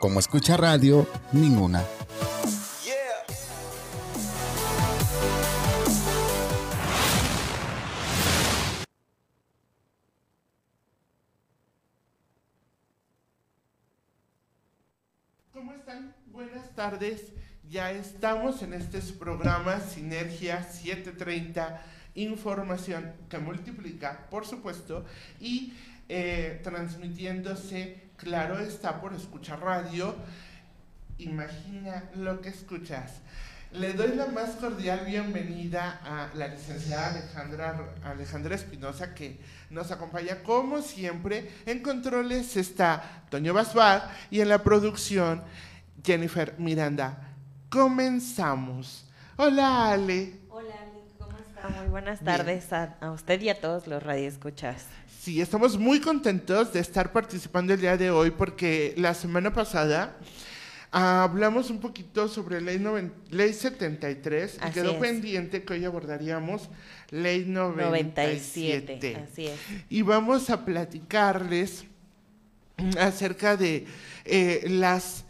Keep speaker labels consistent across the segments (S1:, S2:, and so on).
S1: como escucha radio, ninguna.
S2: ¿Cómo están? Buenas tardes. Ya estamos en este programa Sinergia 730, información que multiplica, por supuesto, y eh, transmitiéndose, claro está, por escuchar radio. Imagina lo que escuchas. Le doy la más cordial bienvenida a la licenciada Alejandra, Alejandra Espinosa, que nos acompaña como siempre. En controles está Toño Basbar y en la producción Jennifer Miranda. Comenzamos. Hola Ale.
S3: Muy buenas tardes a, a, usted y a todos los radioescuchas.
S2: Sí, estamos muy contentos de estar participando el día de hoy porque la semana pasada hablamos un poquito sobre ley, noven, ley 73
S3: Así
S2: y quedó
S3: es.
S2: pendiente que hoy abordaríamos ley 97.
S3: 97, así es.
S2: Y vamos a platicarles acerca de eh, las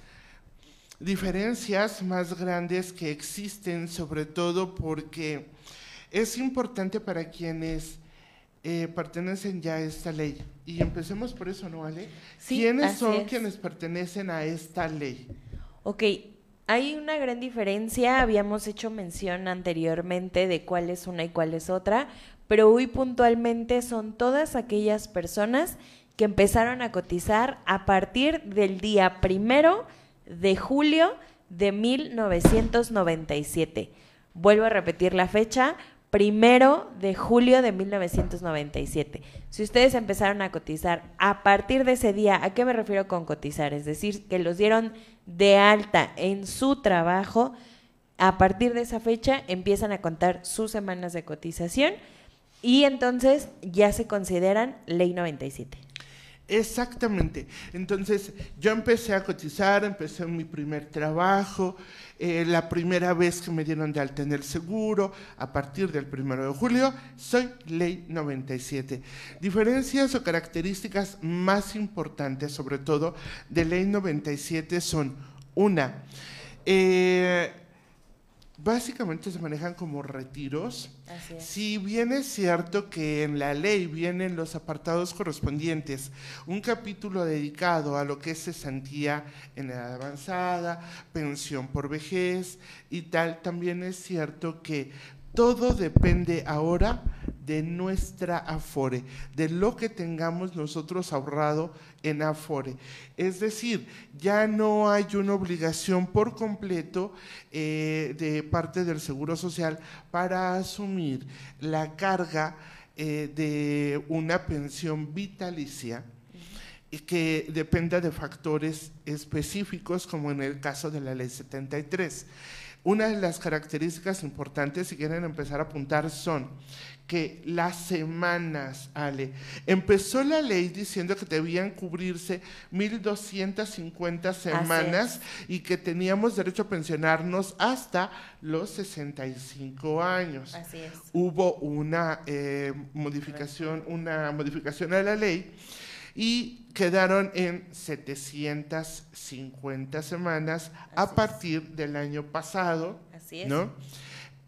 S2: diferencias más grandes que existen, sobre todo porque es importante para quienes eh, pertenecen ya a esta ley. Y empecemos por eso, ¿no, Ale?
S3: Sí,
S2: ¿Quiénes son
S3: es.
S2: quienes pertenecen a esta ley?
S3: Ok, hay una gran diferencia. Habíamos hecho mención anteriormente de cuál es una y cuál es otra, pero hoy puntualmente son todas aquellas personas que empezaron a cotizar a partir del día primero de julio de 1997. Vuelvo a repetir la fecha, primero de julio de 1997. Si ustedes empezaron a cotizar a partir de ese día, ¿a qué me refiero con cotizar? Es decir, que los dieron de alta en su trabajo, a partir de esa fecha empiezan a contar sus semanas de cotización y entonces ya se consideran ley 97.
S2: Exactamente. Entonces, yo empecé a cotizar, empecé mi primer trabajo, eh, la primera vez que me dieron de alta en el seguro, a partir del primero de julio, soy ley 97. Diferencias o características más importantes, sobre todo, de ley 97 son, una, eh, básicamente se manejan como retiros.
S3: Así es.
S2: Si bien es cierto que en la ley vienen los apartados correspondientes, un capítulo dedicado a lo que es cesantía en edad avanzada, pensión por vejez y tal, también es cierto que todo depende ahora de nuestra Afore, de lo que tengamos nosotros ahorrado en Afore. Es decir, ya no hay una obligación por completo eh, de parte del Seguro Social para asumir la carga eh, de una pensión vitalicia que dependa de factores específicos, como en el caso de la Ley 73. Una de las características importantes, si quieren empezar a apuntar, son que las semanas, Ale, empezó la ley diciendo que debían cubrirse 1.250 semanas y que teníamos derecho a pensionarnos hasta los 65 años.
S3: Así es.
S2: Hubo una eh, modificación, una modificación a la ley y quedaron en 750 semanas a
S3: es.
S2: partir del año pasado,
S3: Así es.
S2: ¿no?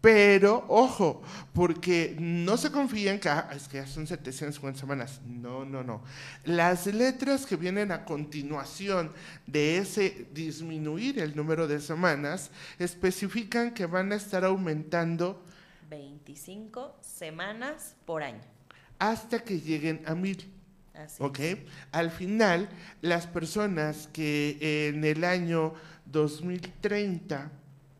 S2: Pero, ojo, porque no se confíen que ah, es que ya son 750 semanas. No, no, no. Las letras que vienen a continuación de ese disminuir el número de semanas especifican que van a estar aumentando
S3: 25 semanas por año.
S2: hasta que lleguen a mil.
S3: Así
S2: ¿Ok?
S3: es.
S2: Al final, las personas que en el año 2030,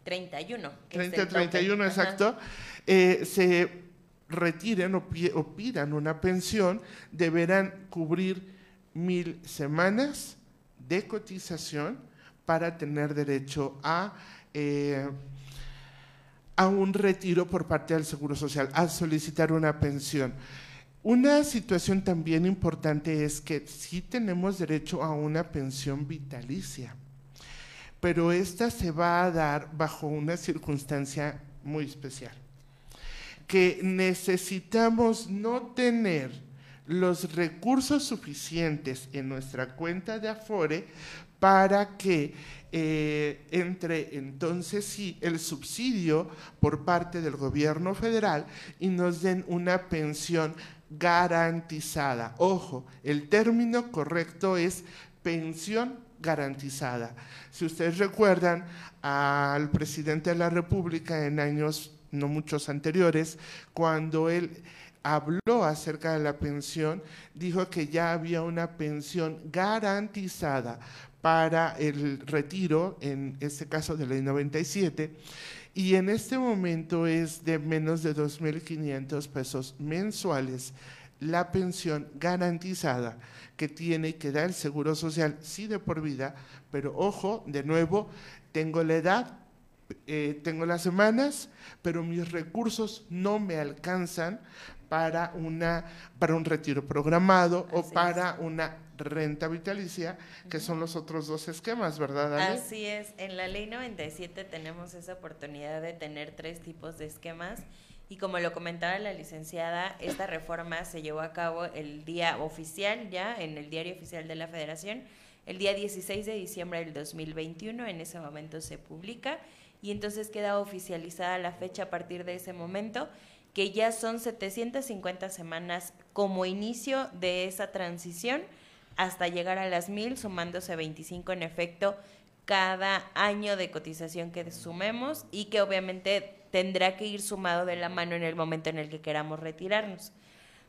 S3: 31. que
S2: 30,
S3: es el tope.
S2: 31
S3: Ajá.
S2: exacto, eh, se retiren o, o pidan una pensión, deberán cubrir mil semanas de cotización para tener derecho a, eh, a un retiro por parte del Seguro Social, a solicitar una pensión. Una situación también importante es que sí tenemos derecho a una pensión vitalicia, pero esta se va a dar bajo una circunstancia muy especial, que necesitamos no tener los recursos suficientes en nuestra cuenta de Afore para que eh, entre entonces sí el subsidio por parte del gobierno federal y nos den una pensión garantizada. Ojo, el término correcto es pensión garantizada. Si ustedes recuerdan al presidente de la República en años no muchos anteriores, cuando él habló acerca de la pensión, dijo que ya había una pensión garantizada para el retiro, en este caso de ley 97, y en este momento es de menos de 2.500 pesos mensuales la pensión garantizada que tiene que dar el Seguro Social, sí de por vida, pero ojo, de nuevo, tengo la edad, eh, tengo las semanas, pero mis recursos no me alcanzan para, una, para un retiro programado o para una renta vitalicia, que son los otros dos esquemas, ¿verdad?
S3: Así es, en la ley 97 tenemos esa oportunidad de tener tres tipos de esquemas y como lo comentaba la licenciada, esta reforma se llevó a cabo el día oficial ya en el diario oficial de la Federación, el día 16 de diciembre del 2021, en ese momento se publica y entonces queda oficializada la fecha a partir de ese momento que ya son 750 semanas como inicio de esa transición hasta llegar a las mil, sumándose 25 en efecto cada año de cotización que sumemos y que obviamente tendrá que ir sumado de la mano en el momento en el que queramos retirarnos.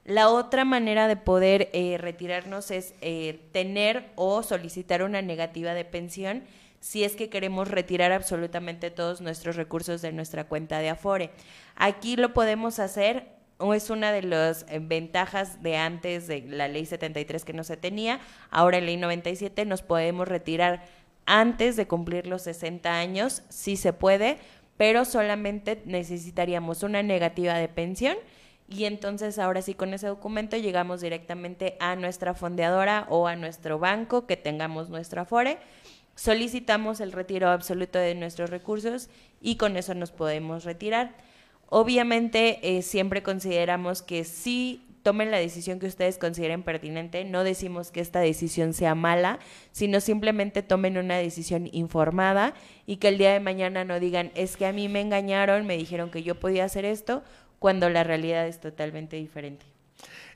S3: La otra manera de poder eh, retirarnos es eh, tener o solicitar una negativa de pensión si es que queremos retirar absolutamente todos nuestros recursos de nuestra cuenta de Afore. Aquí lo podemos hacer o es una de las eh, ventajas de antes de la ley 73 que no se tenía, ahora en ley 97 nos podemos retirar antes de cumplir los 60 años, sí se puede, pero solamente necesitaríamos una negativa de pensión y entonces ahora sí con ese documento llegamos directamente a nuestra fondeadora o a nuestro banco que tengamos nuestra Afore solicitamos el retiro absoluto de nuestros recursos y con eso nos podemos retirar. Obviamente eh, siempre consideramos que si tomen la decisión que ustedes consideren pertinente, no decimos que esta decisión sea mala, sino simplemente tomen una decisión informada y que el día de mañana no digan, es que a mí me engañaron, me dijeron que yo podía hacer esto, cuando la realidad es totalmente diferente.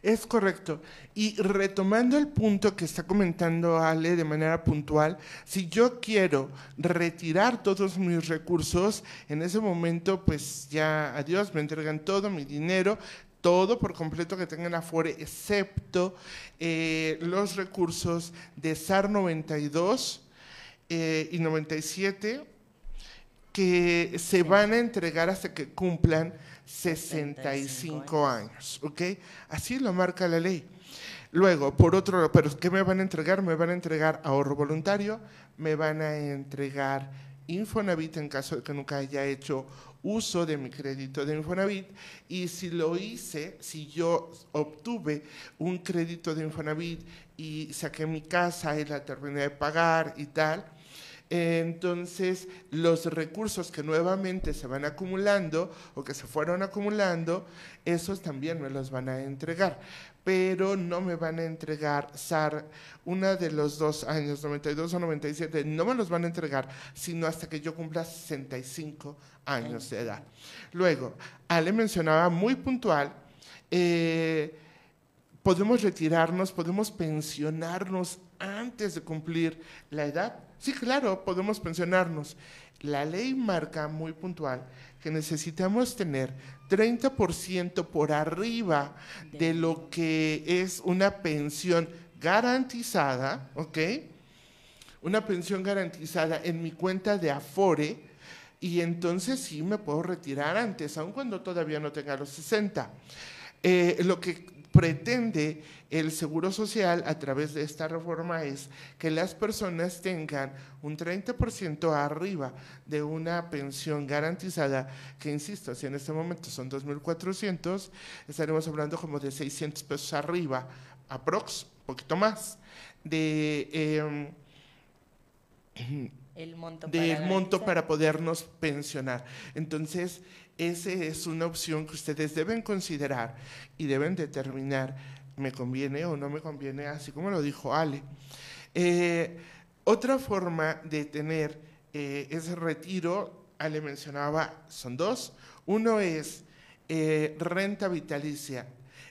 S2: Es correcto. Y retomando el punto que está comentando Ale de manera puntual, si yo quiero retirar todos mis recursos, en ese momento pues ya adiós, me entregan todo mi dinero, todo por completo que tengan Afore, excepto eh, los recursos de SAR 92 eh, y 97 que se van a entregar hasta que cumplan 65 años, ¿ok? Así lo marca la ley. Luego, por otro lado, ¿pero qué me van a entregar? Me van a entregar ahorro voluntario, me van a entregar Infonavit en caso de que nunca haya hecho uso de mi crédito de Infonavit y si lo hice, si yo obtuve un crédito de Infonavit y saqué mi casa y la terminé de pagar y tal, entonces, los recursos que nuevamente se van acumulando o que se fueron acumulando, esos también me los van a entregar, pero no me van a entregar SAR una de los dos años, 92 o 97, no me los van a entregar, sino hasta que yo cumpla 65 años de edad. Luego, Ale mencionaba muy puntual, eh, podemos retirarnos, podemos pensionarnos antes de cumplir la edad Sí, claro, podemos pensionarnos. La ley marca muy puntual que necesitamos tener 30% por arriba de lo que es una pensión garantizada, ¿ok? Una pensión garantizada en mi cuenta de Afore y entonces sí me puedo retirar antes, aun cuando todavía no tenga los 60. Eh, lo que pretende el Seguro Social a través de esta reforma es que las personas tengan un 30% arriba de una pensión garantizada, que insisto, si en este momento son 2.400, estaremos hablando como de 600 pesos arriba, aprox, un poquito más, de...
S3: Em, el monto
S2: del monto para podernos pensionar. Entonces, esa es una opción que ustedes deben considerar y deben determinar, me conviene o no me conviene, así como lo dijo Ale. Eh, Otra forma de tener eh, ese retiro, Ale mencionaba, son dos. Uno es eh, renta vitalicia.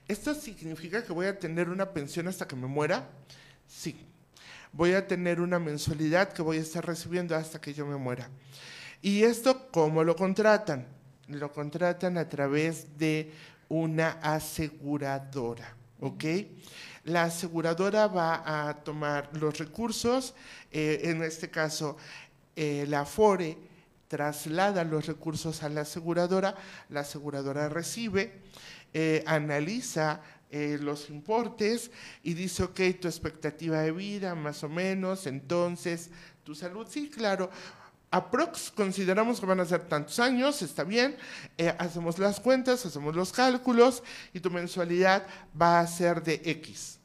S2: ¿Esto significa que voy a tener una pensión hasta que me muera? Sí. Voy a tener una mensualidad que voy a estar recibiendo hasta que yo me muera. ¿Y esto cómo lo contratan? Lo contratan a través de una aseguradora, ¿ok? La aseguradora va a tomar los recursos, eh, en este caso eh, la FORE traslada los recursos a la aseguradora, la aseguradora recibe, eh, analiza los importes y dice, ok, tu expectativa de vida, más o menos, entonces, tu salud, sí, claro, aprox consideramos que van a ser tantos años, está bien, eh, hacemos las cuentas, hacemos los cálculos y tu mensualidad va a ser de X.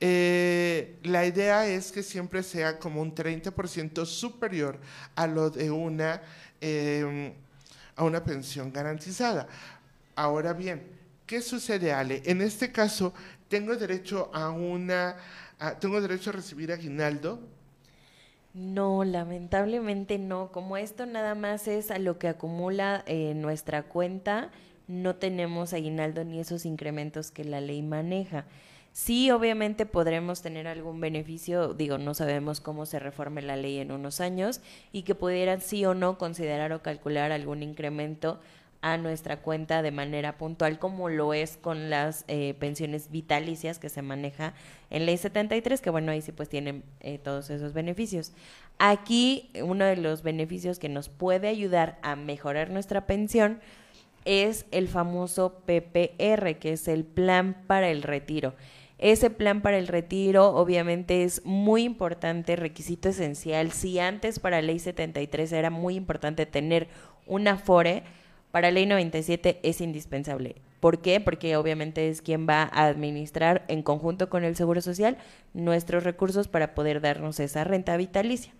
S2: Eh, la idea es que siempre sea como un 30% superior a lo de una, em, a una pensión garantizada. Ahora bien, ¿qué sucede, Ale? En este caso, tengo derecho a una, tengo derecho a recibir aguinaldo
S3: no, lamentablemente no. Como esto nada más es a lo que acumula eh, nuestra cuenta, no tenemos aguinaldo ni esos incrementos que la ley maneja. Sí, obviamente podremos tener algún beneficio, digo, no sabemos cómo se reforme la ley en unos años y que pudieran sí o no considerar o calcular algún incremento a nuestra cuenta de manera puntual, como lo es con las eh, pensiones vitalicias que se maneja en Ley 73, que bueno, ahí sí pues tienen eh, todos esos beneficios. Aquí uno de los beneficios que nos puede ayudar a mejorar nuestra pensión es el famoso PPR, que es el plan para el retiro. Ese plan para el retiro obviamente es muy importante, requisito esencial. Si antes para Ley 73 era muy importante tener una FORE, para Ley 97 es indispensable. ¿Por qué? Porque obviamente es quien va a administrar en conjunto con el Seguro Social nuestros recursos para poder darnos esa renta vitalicia.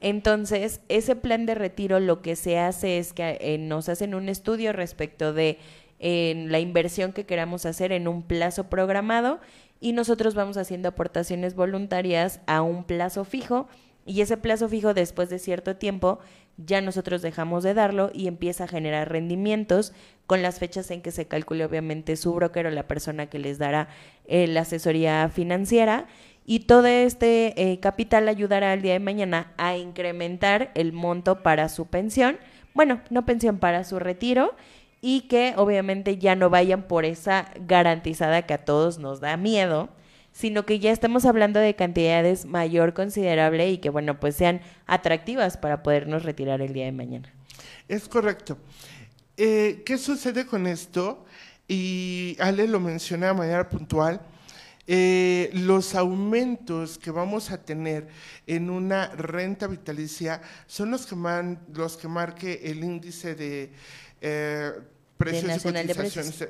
S3: Entonces, ese plan de retiro lo que se hace es que eh, nos hacen un estudio respecto de la inversión que queramos hacer en un plazo programado y nosotros vamos haciendo aportaciones voluntarias a un plazo fijo y ese plazo fijo después de cierto tiempo ya nosotros dejamos de darlo y empieza a generar rendimientos con las fechas en que se calcule obviamente su broker o la persona que les dará eh, la asesoría financiera. Y todo este eh, capital ayudará al día de mañana a incrementar el monto para su pensión, bueno, no pensión, para su retiro. Y que obviamente ya no vayan por esa garantizada que a todos nos da miedo, sino que ya estamos hablando de cantidades mayor considerable y que, bueno, pues sean atractivas para podernos retirar el día de mañana.
S2: Es correcto. Eh, ¿Qué sucede con esto? Y Ale lo menciona de manera puntual. Eh, los aumentos que vamos a tener en una renta vitalicia son los que, man, los que marque el índice de eh, precios y cotizaciones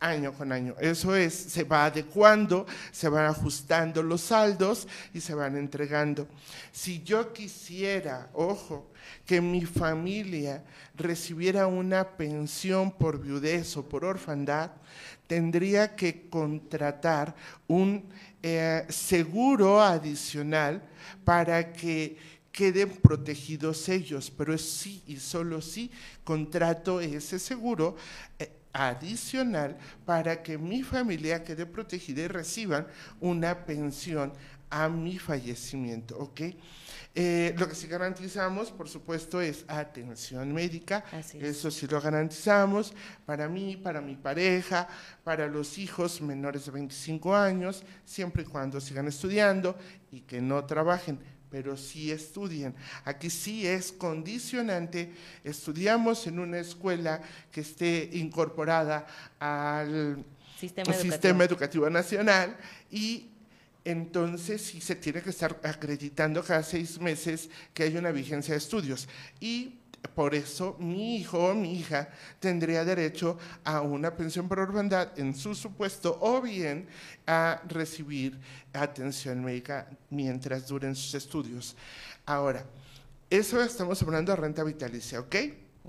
S2: año con año. Eso es, se va adecuando, se van ajustando los saldos y se van entregando. Si yo quisiera, ojo, que mi familia recibiera una pensión por viudez o por orfandad, tendría que contratar un eh, seguro adicional para que queden protegidos ellos, pero sí y solo si contrato ese seguro, eh, adicional para que mi familia quede protegida y reciban una pensión a mi fallecimiento, ¿ok? Eh, lo que sí garantizamos, por supuesto, es atención médica. Eso sí lo garantizamos para mí, para mi pareja, para los hijos menores de 25 años, siempre y cuando sigan estudiando y que no trabajen pero sí estudien. Aquí sí es condicionante, estudiamos en una escuela que esté incorporada al sistema, educativo. nacional y entonces sí se tiene que estar acreditando cada seis meses que hay una vigencia de estudios. Y por eso mi hijo o mi hija tendría derecho a una pensión por orfandad en su supuesto o bien a recibir atención médica mientras duren sus estudios. Ahora, eso estamos hablando de renta vitalicia, ¿ok?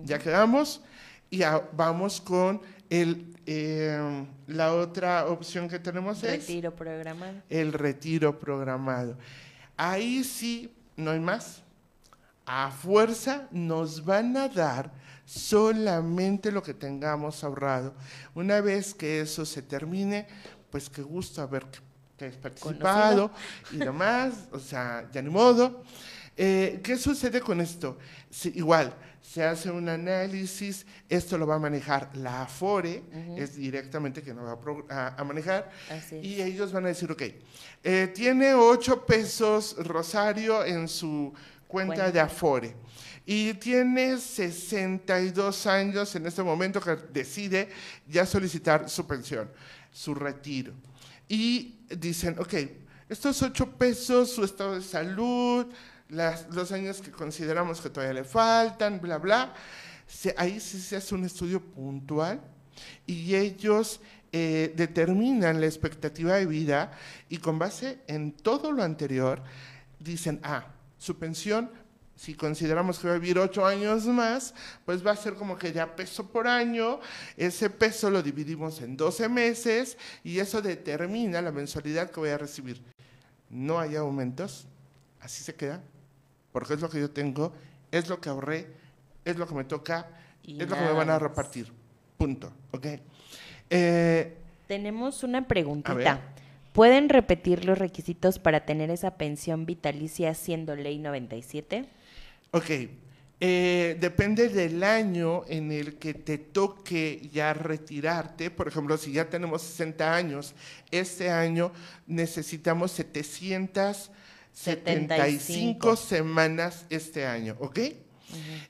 S2: Ya quedamos y vamos con el, eh, la otra opción que tenemos
S3: retiro programado.
S2: El retiro programado. ahí sí no hay más. A fuerza nos van a dar solamente lo que tengamos ahorrado. Una vez que eso se termine, pues qué gusto haber que has participado y demás, o sea, ya ni modo. Eh, ¿Qué sucede con esto? igual, se hace un análisis, esto lo va a manejar la AFORE, es directamente que no va a, manejar, y ellos van a decir, ok, eh, tiene 8 pesos Rosario en su cuenta de Afore y tiene 62 años en este momento que decide ya solicitar su pensión, su retiro. Y dicen, ok, estos 8 pesos, su estado de salud, los años que consideramos que todavía le faltan, bla, bla, ahí sí se hace un estudio puntual y ellos eh, determinan la expectativa de vida y con base en todo lo anterior dicen, ah, su pensión, si consideramos que va a vivir ocho años más, pues va a ser como que ya peso por año, ese peso lo dividimos en 12 meses y eso determina la mensualidad que voy a recibir. No hay aumentos, así se queda, porque es lo que yo tengo, es lo que ahorré, es lo que me toca, es lo que me van a repartir. Punto. ¿Ok?
S3: Eh, Tenemos una preguntita. ¿Pueden repetir los requisitos para tener esa pensión vitalicia siendo ley 97?
S2: Ok. Eh, depende del año en el que te toque ya retirarte. Por ejemplo, si ya tenemos 60 años, este año necesitamos 775 semanas este año, ¿ok?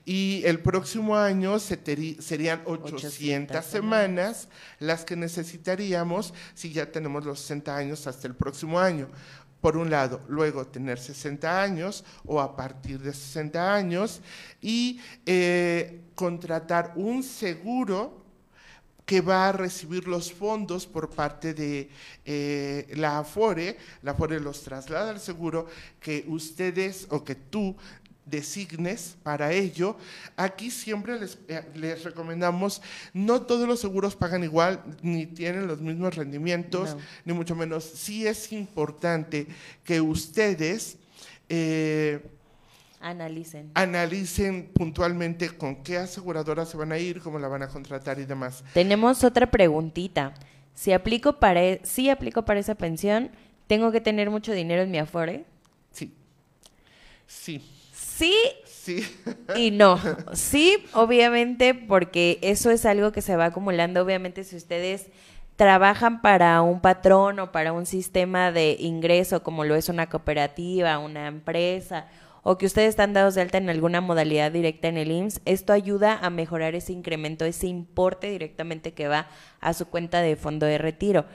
S2: Y el próximo año serían 800, semanas las que necesitaríamos si ya tenemos los 60 años hasta el próximo año. Por un lado, luego tener 60 años o a partir de 60 años y eh, contratar un seguro que va a recibir los fondos por parte de eh, la AFORE, la AFORE los traslada al seguro que ustedes o que tú designes para ello. Aquí siempre les, eh, les, recomendamos, no todos los seguros pagan igual, ni tienen los mismos rendimientos, ni mucho menos. Sí es importante que ustedes...
S3: Eh, analicen.
S2: Analicen puntualmente con qué aseguradora se van a ir, cómo la van a contratar y demás.
S3: Tenemos otra preguntita. Si aplico para, e, si aplico para esa pensión, ¿tengo que tener mucho dinero en mi Afore?
S2: Sí. Sí
S3: sí, sí. y no. Sí, obviamente, porque eso es algo que se va acumulando. Obviamente, si ustedes trabajan para un patrón o para un sistema de ingreso, como lo es una cooperativa, una empresa, o que ustedes están dados de alta en alguna modalidad directa en el IMSS, esto ayuda a mejorar ese incremento, ese importe directamente que va a su cuenta de fondo de retiro.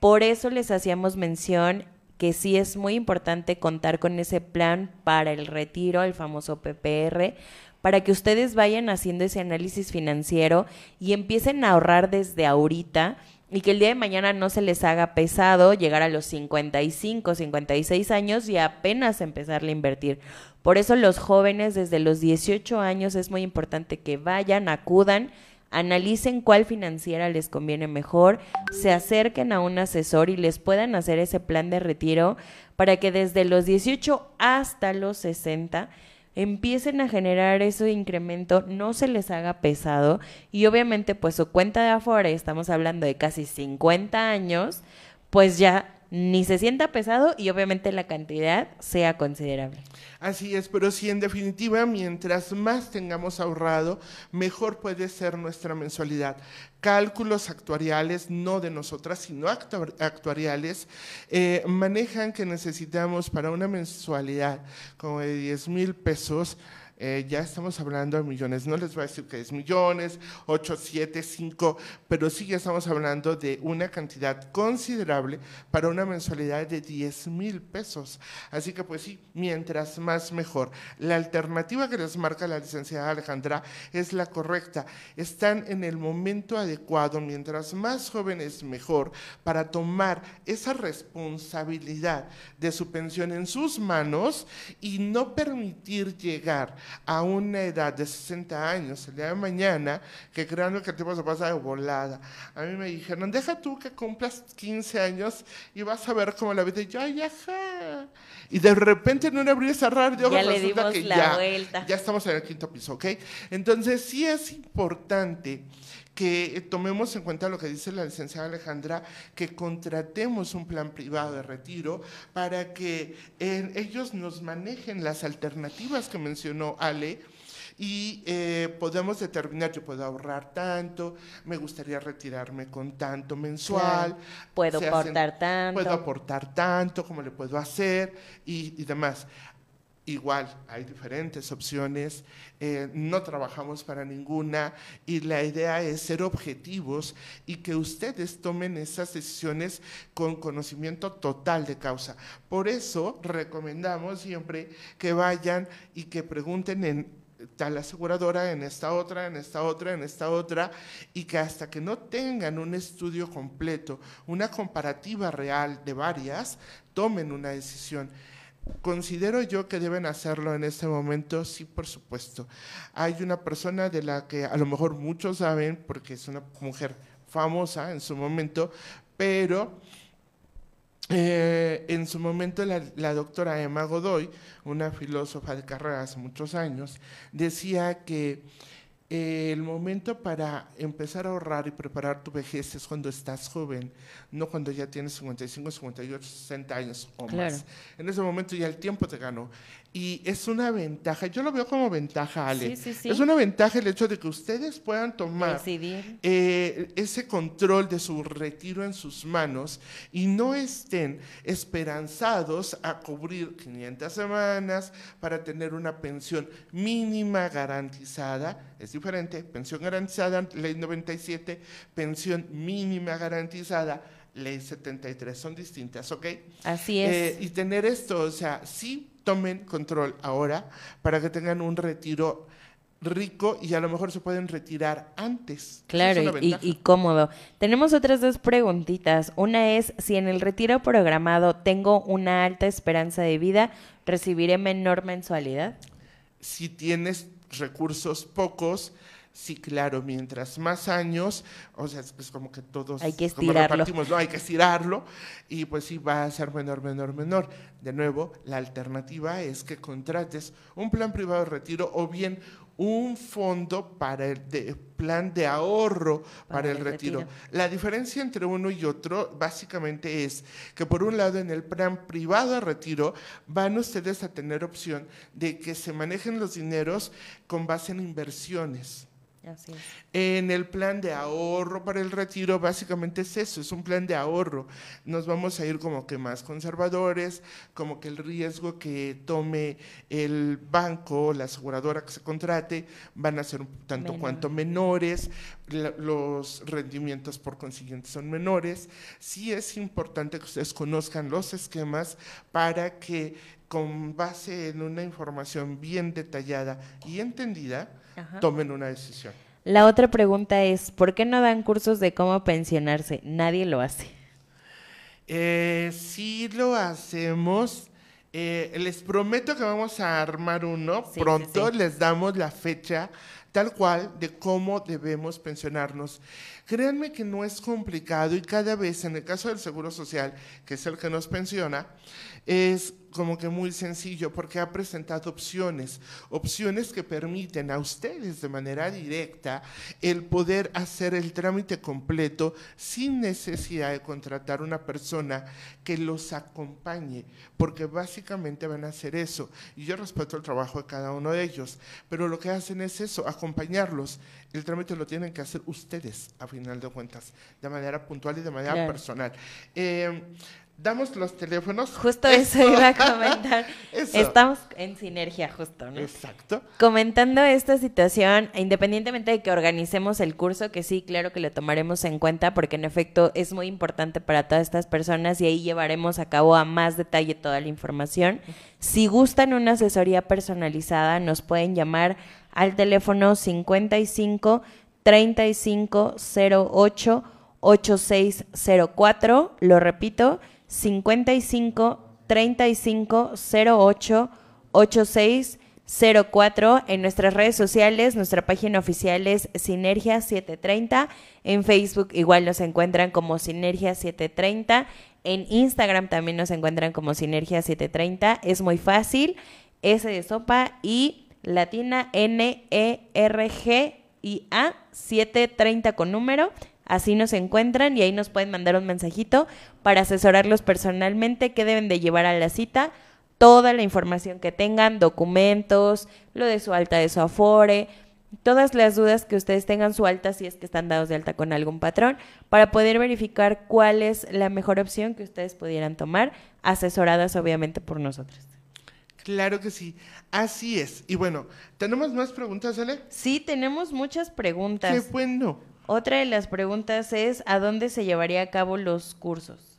S3: Por eso les hacíamos mención que sí es muy importante contar con ese plan para el retiro, el famoso PPR, para que ustedes vayan haciendo ese análisis financiero y empiecen a ahorrar desde ahorita y que el día de mañana no se les haga pesado llegar a los 55, 56 años y apenas empezarle a invertir. Por eso los jóvenes desde los 18 años es muy importante que vayan, acudan analicen cuál financiera les conviene mejor, se acerquen a un asesor y les puedan hacer ese plan de retiro para que desde los 18 hasta los 60 empiecen a generar ese incremento, no se les haga pesado. Y obviamente pues su cuenta de afuera, estamos hablando de casi 50 años, pues ya ni se sienta pesado y obviamente la cantidad sea considerable.
S2: Así es, pero sí, en definitiva, mientras más tengamos ahorrado, mejor puede ser nuestra mensualidad. Cálculos actuariales, no de nosotras, sino actuariales, eh, manejan que necesitamos para una mensualidad como de 10 mil pesos, eh, ya estamos hablando de millones. No les voy a decir que es millones, 8, 7, 5, pero sí ya estamos hablando de una cantidad considerable para una mensualidad de 10 mil pesos. Así que pues sí, mientras más mejor. La alternativa que les marca la licenciada Alejandra es la correcta. Están en el momento adecuado mientras más jóvenes mejor, para tomar esa responsabilidad de su pensión en sus manos y no permitir llegar a una edad de 60 años el día de mañana, que crean que el tiempo se pasa de volada. A mí me dijeron, deja tú que cumplas 15 años y vas a ver cómo la vida, y yo, ay, ajá. Y de repente en un abrir y cerrar ojos
S3: Ya le dimos
S2: que
S3: la
S2: ya,
S3: vuelta.
S2: ya estamos en el quinto piso, ¿ok? Entonces sí es importante que tomemos en cuenta lo que dice la licenciada Alejandra, que contratemos un plan privado de retiro para que eh, ellos nos manejen las alternativas que mencionó Ale y eh, podemos determinar, yo puedo ahorrar tanto, me gustaría retirarme con tanto mensual.
S3: Puedo
S2: hacen-
S3: aportar tanto.
S2: Puedo aportar tanto, cómo le puedo hacer y, y demás. Igual, hay diferentes opciones, eh, no trabajamos para ninguna y la idea es ser objetivos y que ustedes tomen esas decisiones con conocimiento total de causa. Por eso recomendamos siempre que vayan y que pregunten en tal aseguradora, en esta otra, en esta otra, en esta otra, y que hasta que no tengan un estudio completo, una comparativa real de varias, tomen una decisión. Considero yo que deben hacerlo en este momento, sí, por supuesto. Hay una persona de la que a lo mejor muchos saben, porque es una mujer famosa en su momento, pero eh, en su momento la, la doctora Emma Godoy, una filósofa de carrera hace muchos años, decía que eh, el momento para empezar a ahorrar y preparar tu vejez es cuando estás joven, no cuando ya tienes 55, 58, 60 años o
S3: Claro.
S2: más. En ese momento ya el tiempo te ganó. Y es una ventaja, yo lo veo como ventaja, Ale.
S3: Sí, sí, sí.
S2: Es una ventaja el hecho de que ustedes puedan tomar eh, ese control de su retiro en sus manos y no estén esperanzados a cubrir 500 semanas para tener una pensión mínima garantizada. Es diferente, pensión garantizada, ley 97, pensión mínima garantizada, ley 73, son distintas, ¿ok?
S3: Así es.
S2: Eh, y tener esto, o sea, sí tomen control ahora para que tengan un retiro rico y a lo mejor se pueden retirar antes.
S3: Claro, y, y cómodo. Tenemos otras dos preguntitas. Una es, si en el retiro programado tengo una alta esperanza de vida, ¿recibiré menor mensualidad?
S2: Si tienes recursos pocos, sí, claro, mientras más años, o sea, es, es como que todos
S3: Hay que estirarlo.
S2: repartimos, ¿no? Hay que estirarlo y pues sí va a ser menor, menor, menor. De nuevo, la alternativa es que contrates un plan privado de retiro o bien un fondo para el de- plan de ahorro para,
S3: Para
S2: el,
S3: el
S2: retiro.
S3: retiro.
S2: La diferencia entre uno y otro básicamente es que por un lado en el plan privado de retiro van ustedes a tener opción de que se manejen los dineros con base en inversiones.
S3: Así es.
S2: En el plan de ahorro para el retiro, básicamente es eso, es un plan de ahorro. Nos vamos a ir como que más conservadores, como que el riesgo que tome el banco, la aseguradora que se contrate, van a ser tanto
S3: Menor.
S2: cuanto menores, la- los rendimientos por consiguiente son menores. Sí es importante que ustedes conozcan los esquemas para que con base en una información bien detallada y entendida,
S3: Ajá.
S2: tomen una decisión.
S3: La otra pregunta es, ¿por qué no dan cursos de cómo pensionarse? Nadie lo hace.
S2: Eh, sí lo hacemos. Eh, les prometo que vamos a armar uno.
S3: Sí,
S2: Pronto
S3: sí, sí.
S2: les damos la fecha tal cual de cómo debemos pensionarnos. Créanme que no es complicado y cada vez en el caso del Seguro Social, que es el que nos pensiona, es como que muy sencillo porque ha presentado opciones, opciones que permiten a ustedes de manera directa el poder hacer el trámite completo sin necesidad de contratar una persona que los acompañe, porque básicamente van a hacer eso. Y yo respeto el trabajo de cada uno de ellos, pero lo que hacen es eso, acompañarlos. El trámite lo tienen que hacer ustedes, a final de cuentas, de manera puntual y de manera
S3: Claro.
S2: personal. Eh, damos los teléfonos.
S3: Justo eso iba a comentar.
S2: Eso.
S3: Estamos en sinergia justo, ¿no?
S2: Exacto.
S3: Comentando esta situación, independientemente de que organicemos el curso, que sí, claro que lo tomaremos en cuenta porque en efecto es muy importante para todas estas personas y ahí llevaremos a cabo a más detalle toda la información. Si gustan una asesoría personalizada, nos pueden llamar al teléfono 55 3508 8604. Lo repito, 55 3508 8604 en nuestras redes sociales, nuestra página oficial es Sinergia 730, en Facebook igual nos encuentran como Sinergia 730, en Instagram también nos encuentran como Sinergia 730, es muy fácil, S de sopa y latina N E R G I A 730 con número. Así nos encuentran y ahí nos pueden mandar un mensajito para asesorarlos personalmente qué deben de llevar a la cita, toda la información que tengan, documentos, lo de su alta de su afore, todas las dudas que ustedes tengan su alta si es que están dados de alta con algún patrón, para poder verificar cuál es la mejor opción que ustedes pudieran tomar, asesoradas obviamente por nosotros.
S2: Claro que sí, así es. Y bueno, ¿tenemos más preguntas, Ale?
S3: Sí, tenemos muchas preguntas.
S2: Qué bueno.
S3: Otra de las preguntas es, ¿a dónde se llevaría a cabo los cursos?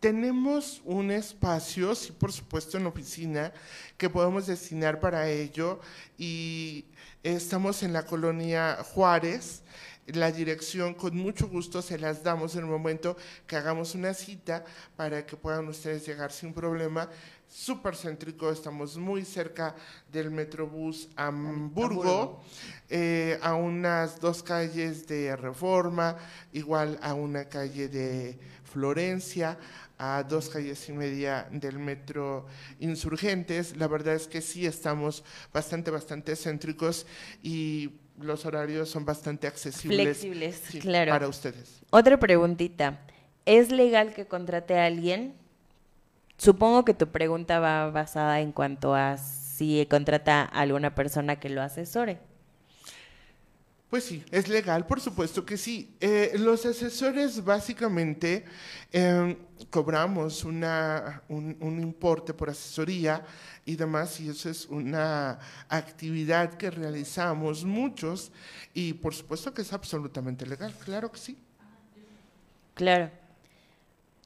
S2: tenemos un espacio, sí, por supuesto, en la oficina que podemos destinar para ello y estamos en la colonia Juárez. La dirección con mucho gusto se las damos en el momento que hagamos una cita para que puedan ustedes llegar sin problema súper céntrico, estamos muy cerca del Metrobús Hamburgo, eh, a unas dos calles de Reforma, igual a una calle de Florencia, a dos calles y media del metro Insurgentes. La verdad es que sí estamos bastante, bastante céntricos y los horarios son bastante accesibles.
S3: Flexibles, claro.
S2: Para ustedes.
S3: Otra preguntita. ¿Es legal que contrate a alguien Supongo que tu pregunta va basada en cuanto a si contrata a alguna persona que lo asesore.
S2: Pues sí, es legal, por supuesto que sí. Eh, los asesores básicamente em, cobramos una, un, un, importe por asesoría y demás, y eso es una actividad que realizamos muchos, y por supuesto que es absolutamente legal, claro que sí.
S3: Claro.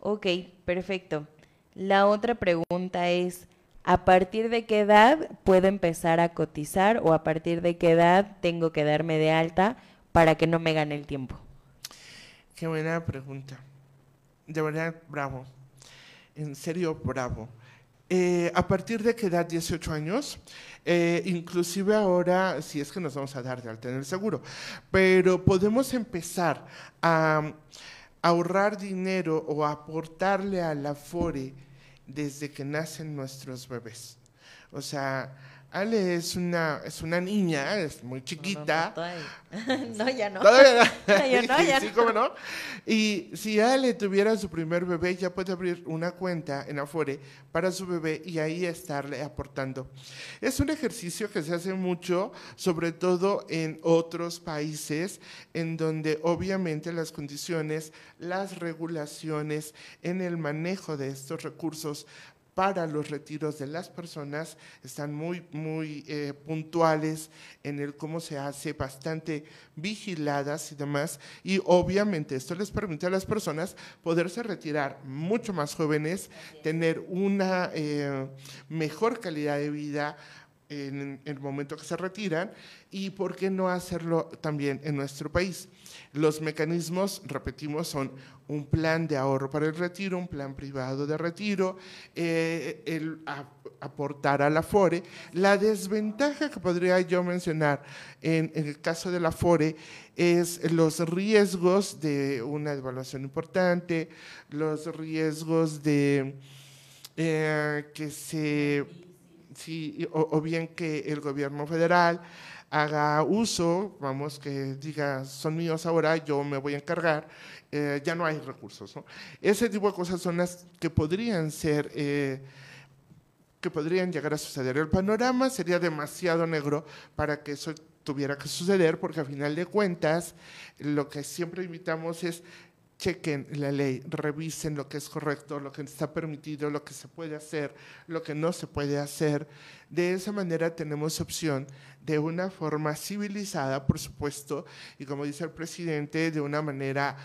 S3: Ok, perfecto. La otra pregunta es, ¿a partir de qué edad puedo empezar a cotizar o a partir de qué edad tengo que darme de alta para que no me gane el tiempo?
S2: Qué buena pregunta. De verdad, bravo. En serio, bravo. Eh, ¿A partir de qué edad? 18 años. Eh, inclusive ahora, si es que nos vamos a dar de alta en el seguro, pero podemos empezar a ahorrar dinero o aportarle a la FORE desde que nacen nuestros bebés. O sea, Ale es una, es una niña, es muy chiquita.
S3: No, ya no.
S2: ya sí, cómo no. Y si Ale tuviera su primer bebé, ya puede abrir una cuenta en Afore para su bebé y ahí estarle aportando. Es un ejercicio que se hace mucho, sobre todo en otros países, en donde obviamente las condiciones, las regulaciones en el manejo de estos recursos para los retiros de las personas, están muy, muy eh, puntuales en el cómo se hace, bastante vigiladas y demás. Y obviamente esto les permite a las personas poderse retirar mucho más jóvenes, tener una eh, mejor calidad de vida en el momento que se retiran y por qué no hacerlo también en nuestro país. Los mecanismos, repetimos, son un plan de ahorro para el retiro, un plan privado de retiro, eh, el aportar a la FORE. La desventaja que podría yo mencionar en, el caso de la FORE es los riesgos de una evaluación importante, los riesgos de eh, que se, sí, o bien que el gobierno federal haga uso, vamos, que diga, son míos ahora, yo me voy a encargar, eh, ya no hay recursos. ¿no? Ese tipo de cosas son las que podrían ser, eh, que podrían llegar a suceder. El panorama sería demasiado negro para que eso tuviera que suceder, porque a final de cuentas, lo que siempre invitamos es chequen la ley, revisen lo que es correcto, lo que está permitido, lo que se puede hacer, lo que no se puede hacer. De esa manera tenemos opción de una forma civilizada, por supuesto, y como dice el presidente, de una manera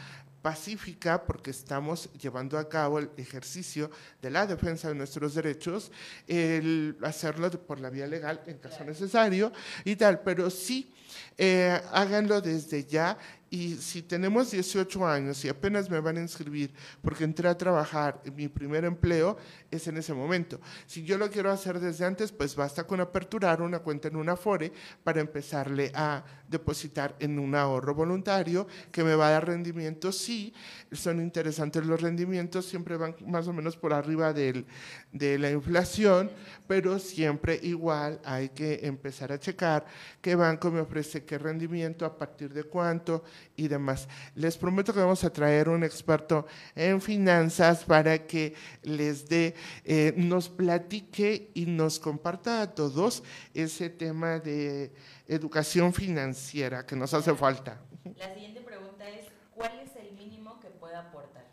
S2: pacífica porque estamos llevando a cabo el ejercicio de la defensa de nuestros derechos, el hacerlo por la vía legal en caso necesario y tal, pero sí eh, háganlo desde ya y si tenemos 18 años y apenas me van a inscribir porque entré a trabajar, mi primer empleo es en ese momento. Si yo lo quiero hacer desde antes, pues basta con aperturar una cuenta en una Afore para empezarle a depositar en un ahorro voluntario que me va a dar rendimientos. Sí, son interesantes los rendimientos, siempre van más o menos por arriba del, de la inflación, pero siempre igual hay que empezar a checar qué banco me ofrece qué rendimiento, a partir de cuánto y demás. Les prometo que vamos a traer un experto en finanzas para que les dé, eh, nos platique y nos comparta a todos ese tema de educación financiera que nos hace falta.
S3: La siguiente pregunta es, ¿cuál es el mínimo que puede aportar?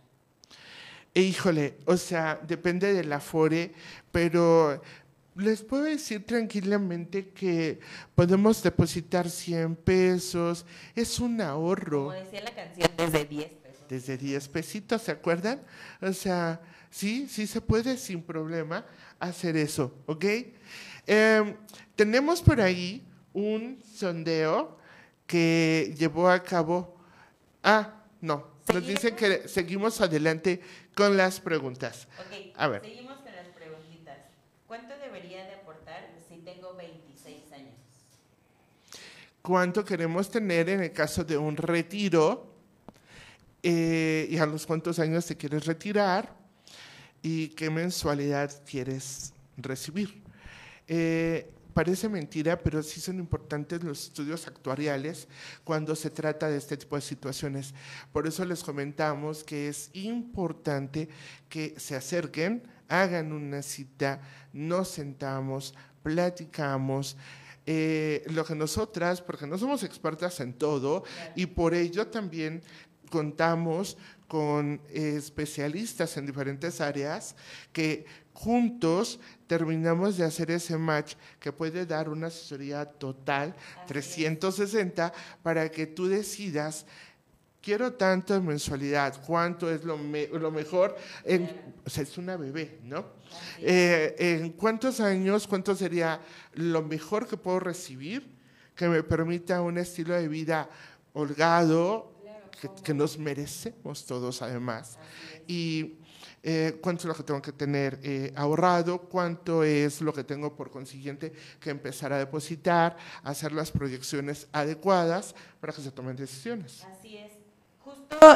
S2: híjole, o sea, depende del afore, pero les puedo decir tranquilamente que podemos depositar 100 pesos, es un ahorro.
S3: Como decía la canción, desde 10 pesos.
S2: Desde 10 pesitos, ¿se acuerdan? O sea, sí, sí se puede sin problema hacer eso, ¿ok? Em, tenemos por ahí un sondeo que llevó a cabo... Ah, no, nos dicen que seguimos adelante con las preguntas.
S3: Ok, a ver. seguimos con las preguntitas. ¿Cuánto debería de aportar si tengo 26 años?
S2: ¿Cuánto queremos tener en el caso de un retiro? Eh, ¿Y a los cuántos años te quieres retirar? ¿Y qué mensualidad quieres recibir? Eh, Parece mentira, pero sí son importantes los estudios actuariales cuando se trata de este tipo de situaciones. Por eso les comentamos que es importante que se acerquen, hagan una cita, nos sentamos, platicamos. Eh, lo que nosotras, porque no somos expertas en todo y por ello también contamos con especialistas en diferentes áreas que juntos terminamos de hacer ese match que puede dar una asesoría total 360 para que tú decidas quiero tanto en mensualidad, cuánto es lo, lo mejor, en, o sea, es una bebé, ¿no? Eh, en cuántos años, cuánto sería lo mejor que puedo recibir que me permita un estilo de vida holgado, que, nos merecemos todos además. Y eh, cuánto es lo que tengo que tener eh, ahorrado, cuánto es lo que tengo por consiguiente que empezar a depositar, hacer las proyecciones adecuadas para que se tomen decisiones.
S3: Así es.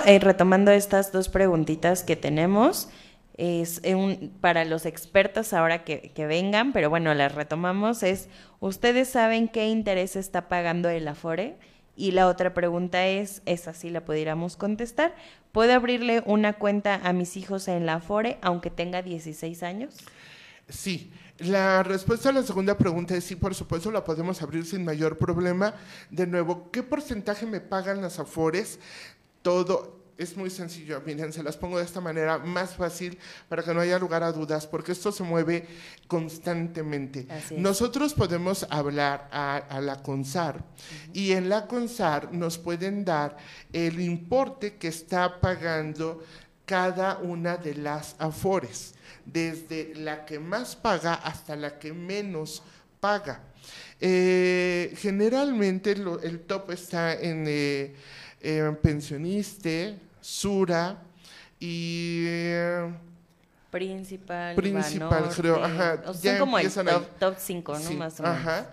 S3: Eh, retomando estas dos preguntitas que tenemos, es un, para los expertos ahora que, que, vengan, pero bueno, las retomamos, es, ¿ustedes saben qué interés está pagando el Afore? Y la otra pregunta es, esa sí la pudiéramos contestar, ¿puedo abrirle una cuenta a mis hijos en la Afore aunque tenga 16 años?
S2: Sí, la respuesta a la segunda pregunta es sí, por supuesto, la podemos abrir sin mayor problema. De nuevo, ¿qué porcentaje me pagan las Afores? Todo, es muy sencillo, miren, se las pongo de esta manera más fácil para que no haya lugar a dudas, porque esto se mueve constantemente. Nosotros podemos hablar a, la CONSAR y en la CONSAR nos pueden dar el importe que está pagando cada una de las AFORES, desde la que más paga hasta la que menos paga. Eh, generalmente el top está en... Eh, pensionista, Sura y...
S3: Eh, principal,
S2: Principal, creo. Ajá,
S3: son como el top 5, ¿no? Más o menos. Ajá.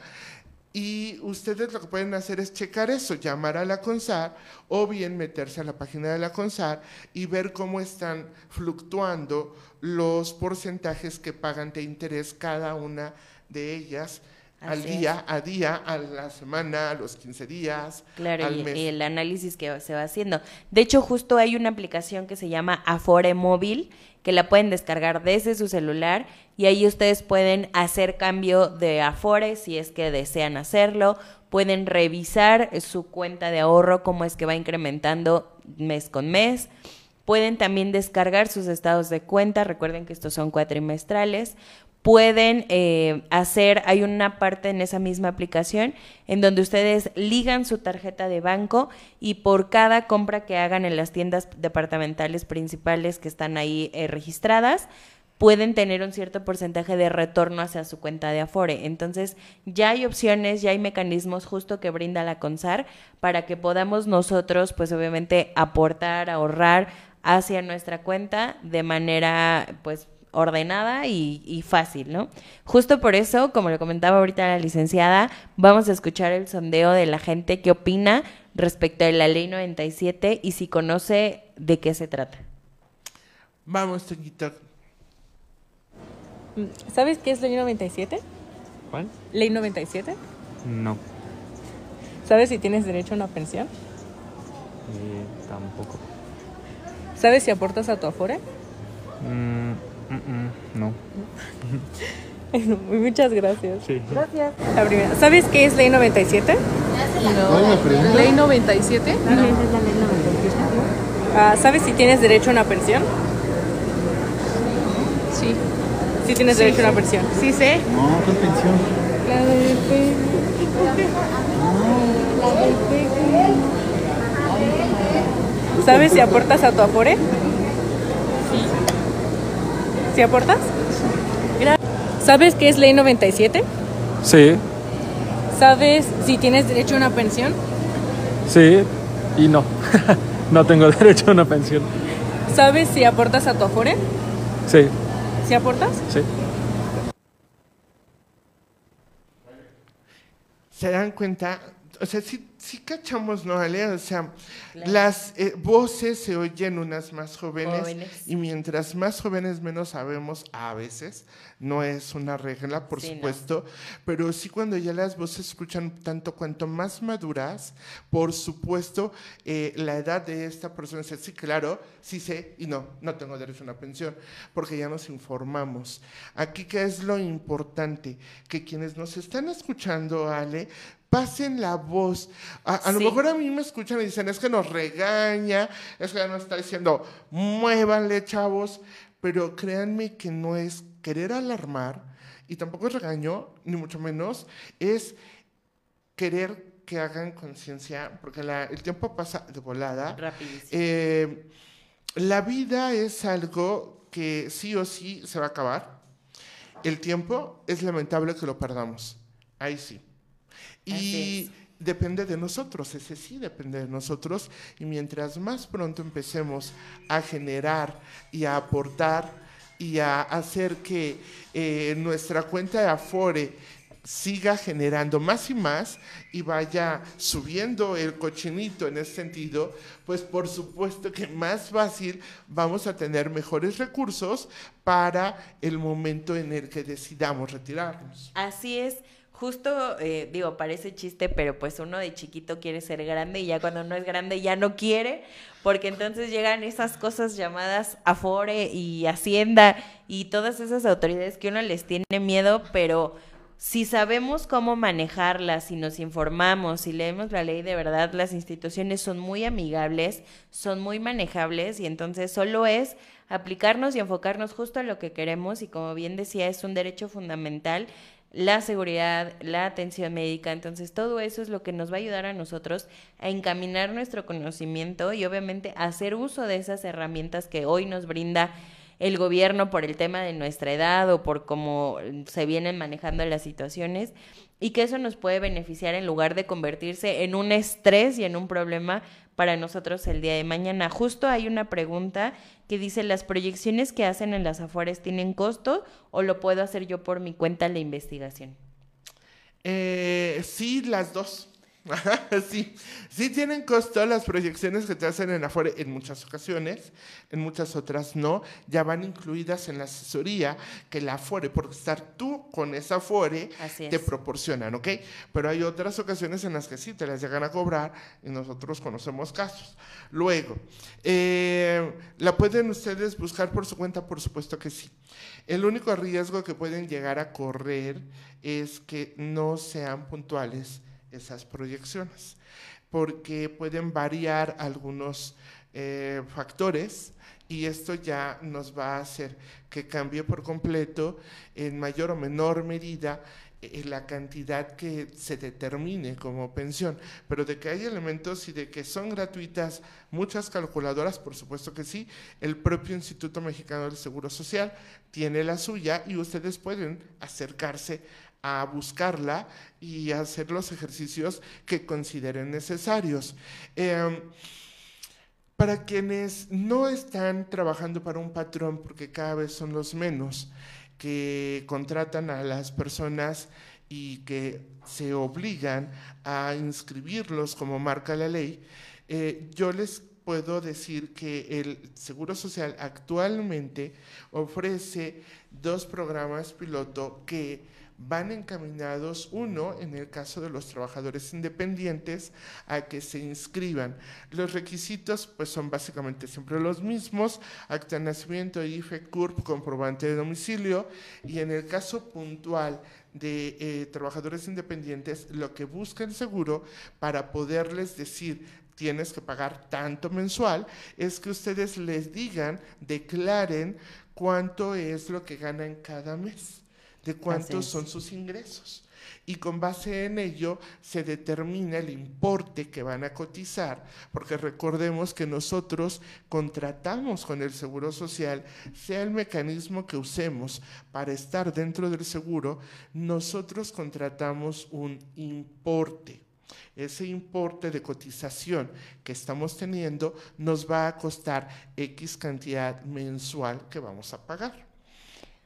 S2: Y ustedes lo que pueden hacer es checar eso, llamar a la CONSAR o bien meterse a la página de la CONSAR y ver cómo están fluctuando los porcentajes que pagan de interés cada una de ellas al día, a día, a la semana, a los 15 días.
S3: Claro, y, el análisis que se va haciendo. De hecho, justo hay una aplicación que se llama Afore Móvil, que la pueden descargar desde su celular y ahí ustedes pueden hacer cambio de Afore si es que desean hacerlo. Pueden revisar su cuenta de ahorro, cómo es que va incrementando mes con mes. Pueden también descargar sus estados de cuenta, recuerden que estos son cuatrimestrales pueden eh, hacer, hay una parte en esa misma aplicación en donde ustedes ligan su tarjeta de banco y por cada compra que hagan en las tiendas departamentales principales que están ahí eh, registradas, pueden tener un cierto porcentaje de retorno hacia su cuenta de Afore. Entonces, ya hay opciones, ya hay mecanismos justo que brinda la CONSAR para que podamos nosotros, pues obviamente, aportar, ahorrar hacia nuestra cuenta de manera, pues, ordenada y, fácil, ¿no? Justo por eso, como lo comentaba ahorita la licenciada, vamos a escuchar el sondeo de la gente que opina respecto a la ley 97 y si conoce de qué se trata.
S2: Vamos, Toñito.
S4: ¿Sabes qué es ley 97?
S5: ¿Cuál?
S4: ¿Ley 97?
S5: No.
S4: ¿Sabes si tienes derecho a una pensión?
S5: Eh, tampoco.
S4: ¿Sabes si aportas a tu Afore?
S5: Mm, mm, mm, no.
S4: Muchas gracias.
S5: Sí.
S4: Gracias. La primera. ¿Sabes qué es ley 97?
S6: No. ¿Ley 97? No.
S4: Ah, ¿Sabes si tienes derecho a una pensión?
S6: Sí.
S4: Sí tienes derecho a una pensión.
S6: Sí sé.
S1: No, ¿qué pensión?
S6: La del
S4: ¿Sabes si aportas a tu Afore?
S6: Sí.
S4: ¿Sí aportas? ¿Sabes qué es ley 97?
S5: Sí,
S4: ¿Sabes si tienes derecho a una pensión?
S5: sí y no. no tengo derecho a una pensión.
S4: ¿Sabes si aportas a tu Afore?
S5: Sí,
S4: ¿Sí aportas?
S5: sí.
S2: ¿Se dan cuenta? O sea, sí, sí cachamos, ¿no, Ale? O sea, las eh, voces se oyen unas más jóvenes,
S3: Jóvenes.
S2: y mientras más jóvenes menos sabemos a veces. No es una regla, por
S3: Sí, no.
S2: supuesto, pero sí cuando ya las voces se escuchan tanto cuanto más maduras, por supuesto, eh, la edad de esta persona dice, sí, claro, sí sé y no, no tengo derecho a una pensión, porque ya nos informamos. Aquí, ¿qué es lo importante? Que quienes nos están escuchando, Ale, pasen la voz. A, a lo mejor a mí me escuchan y dicen, es que nos regaña, es que nos está diciendo, muévanle, chavos, pero créanme que no es querer alarmar y tampoco es regaño, ni mucho menos, es querer que hagan conciencia, porque la- el tiempo pasa de volada.
S3: Rapidísimo.
S2: Eh, la vida es algo que sí o sí se va a acabar. El tiempo es lamentable que lo perdamos. Ahí sí. Y depende de nosotros, ese sí depende de nosotros. Y mientras más pronto empecemos a generar y a aportar y a hacer que eh, nuestra cuenta de Afore siga generando más y más y vaya subiendo el cochinito en ese sentido, pues por supuesto que más fácil vamos a tener mejores recursos para el momento en el que decidamos retirarnos.
S3: Así es. Justo, eh, digo, parece chiste, pero pues uno de chiquito quiere ser grande y ya cuando no es grande ya no quiere, porque entonces llegan esas cosas llamadas Afore y Hacienda y todas esas autoridades que uno les tiene miedo, pero si sabemos cómo manejarlas, si nos informamos, si leemos la ley de verdad, las instituciones son muy amigables, son muy manejables y entonces solo es aplicarnos y enfocarnos justo a lo que queremos y como bien decía, es un derecho fundamental la seguridad, la atención médica. Entonces, todo eso es lo que nos va a ayudar a nosotros a encaminar nuestro conocimiento y obviamente hacer uso de esas herramientas que hoy nos brinda el gobierno por el tema de nuestra edad o por cómo se vienen manejando las situaciones y que eso nos puede beneficiar en lugar de convertirse en un estrés y en un problema para nosotros el día de mañana. Justo hay una pregunta que dice, ¿las proyecciones que hacen en las afueras tienen costo o lo puedo hacer yo por mi cuenta la investigación?
S2: Eh, sí, las dos. Sí, sí tienen costo las proyecciones que te hacen en afuera en muchas ocasiones, en muchas otras no, ya van incluidas en la asesoría que la Afore, por estar tú con esa Afore,
S3: Así
S2: te
S3: es.
S2: proporcionan, ¿ok? Pero hay otras ocasiones en las que sí te las llegan a cobrar y nosotros conocemos casos. Luego, eh, ¿la pueden ustedes buscar por su cuenta? Por supuesto que sí. El único riesgo que pueden llegar a correr es que no sean puntuales esas proyecciones, porque pueden variar algunos eh, factores y esto ya nos va a hacer que cambie por completo en mayor o menor medida eh, la cantidad que se determine como pensión, pero de que hay elementos y de que son gratuitas muchas calculadoras, por supuesto que sí, el propio Instituto Mexicano del Seguro Social tiene la suya y ustedes pueden acercarse a buscarla y hacer los ejercicios que consideren necesarios. Em, para quienes no están trabajando para un patrón, porque cada vez son los menos, que contratan a las personas y que se obligan a inscribirlos como marca la ley, eh, yo les puedo decir que el Seguro Social actualmente ofrece dos programas piloto que van encaminados, uno, en el caso de los trabajadores independientes, a que se inscriban. Los requisitos, pues son básicamente siempre los mismos, acta de nacimiento, IFE, CURP, comprobante de domicilio, y en el caso puntual de eh, trabajadores independientes, lo que busca el seguro para poderles decir tienes que pagar tanto mensual, es que ustedes les digan, declaren cuánto es lo que ganan cada mes de cuántos son sus ingresos. Y con base en ello se determina el importe que van a cotizar, porque recordemos que nosotros contratamos con el Seguro Social, sea el mecanismo que usemos para estar dentro del seguro, nosotros contratamos un importe. Ese importe de cotización que estamos teniendo nos va a costar X cantidad mensual que vamos a pagar.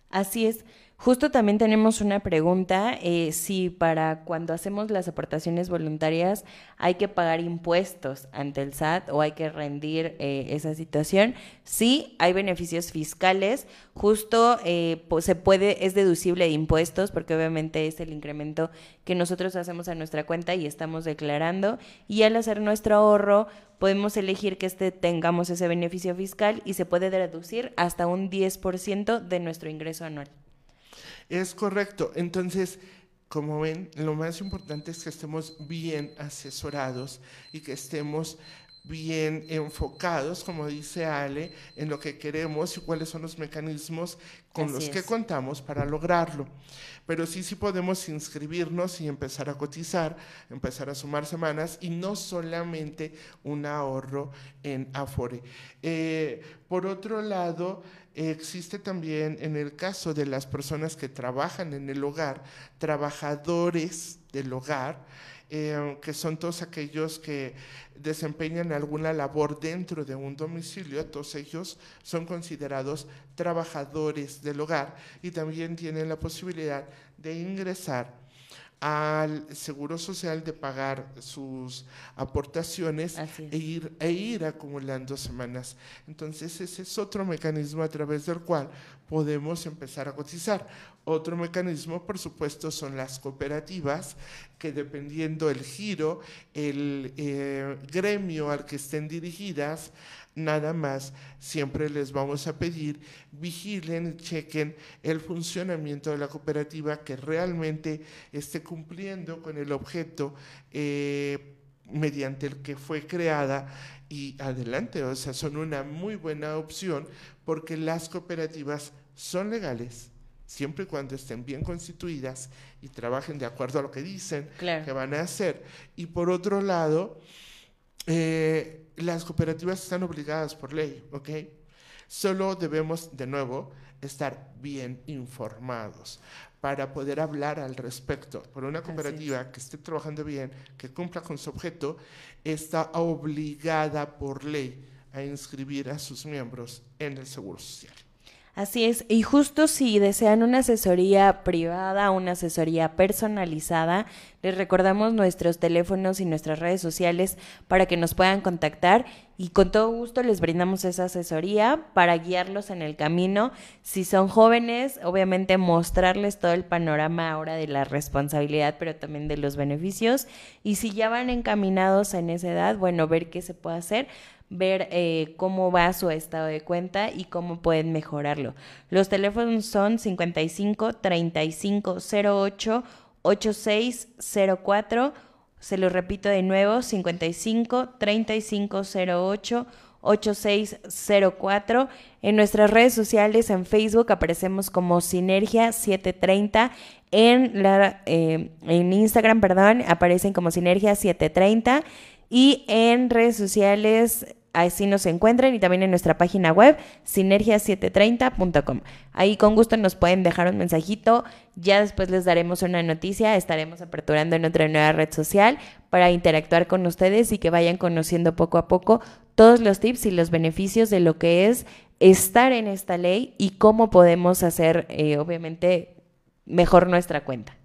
S3: Así es. Justo también tenemos una pregunta, eh, si para cuando hacemos las aportaciones voluntarias hay que pagar impuestos ante el SAT o hay que rendir eh, esa situación. Sí, hay beneficios fiscales, justo eh, pues se puede, es deducible de impuestos porque obviamente es el incremento que nosotros hacemos a nuestra cuenta y estamos declarando y al hacer nuestro ahorro podemos elegir que este tengamos ese beneficio fiscal y se puede deducir hasta un 10% de nuestro ingreso anual.
S2: Es correcto. Entonces, como ven, lo más importante es que estemos bien asesorados y que estemos bien enfocados, como dice Ale, en lo que queremos y cuáles son los mecanismos con los que contamos para lograrlo. Pero sí, sí podemos inscribirnos y empezar a cotizar, empezar a sumar semanas y no solamente un ahorro en Afore. Eh, por otro lado, existe también en el caso de las personas que trabajan en el hogar, trabajadores del hogar, eh, que son todos aquellos que desempeñan alguna labor dentro de un domicilio, todos ellos son considerados trabajadores del hogar y también tienen la posibilidad de ingresar al Seguro Social de pagar sus aportaciones e ir, e ir acumulando semanas. Entonces ese es otro mecanismo a través del cual podemos empezar a cotizar. Otro mecanismo, por supuesto, son las cooperativas, que dependiendo el giro, el eh, gremio al que estén dirigidas, nada más, siempre les vamos a pedir, vigilen y chequen el funcionamiento de la cooperativa que realmente esté cumpliendo con el objeto eh, mediante el que fue creada y adelante, o sea, son una muy buena opción porque las cooperativas son legales siempre y cuando estén bien constituidas y trabajen de acuerdo a lo que dicen que van a hacer. Y por otro lado, eh, las cooperativas están obligadas por ley, ¿ok? Solo debemos, de nuevo, estar bien informados para poder hablar al respecto. Por una cooperativa que esté trabajando bien, que cumpla con su objeto, está obligada por ley a inscribir a sus miembros en el Seguro Social.
S3: Así es, y justo si desean una asesoría privada, una asesoría personalizada, les recordamos nuestros teléfonos y nuestras redes sociales para que nos puedan contactar y con todo gusto les brindamos esa asesoría para guiarlos en el camino. Si son jóvenes, obviamente mostrarles todo el panorama ahora de la responsabilidad, pero también de los beneficios. Y si ya van encaminados en esa edad, bueno, ver qué se puede hacer ver eh, cómo va su estado de cuenta y cómo pueden mejorarlo. Los teléfonos son 55 35 08 8604. Se lo repito de nuevo, 55 35 08 8604. En nuestras redes sociales, en Facebook, aparecemos como Sinergia 730. En, la, eh, en Instagram, perdón, aparecen como Sinergia 730. Y en redes sociales así nos encuentran y también en nuestra página web sinergia730.com. Ahí con gusto nos pueden dejar un mensajito, ya después les daremos una noticia, estaremos aperturando en otra nueva red social para interactuar con ustedes y que vayan conociendo poco a poco todos los tips y los beneficios de lo que es estar en esta ley y cómo podemos hacer, eh, obviamente, mejor nuestra cuenta.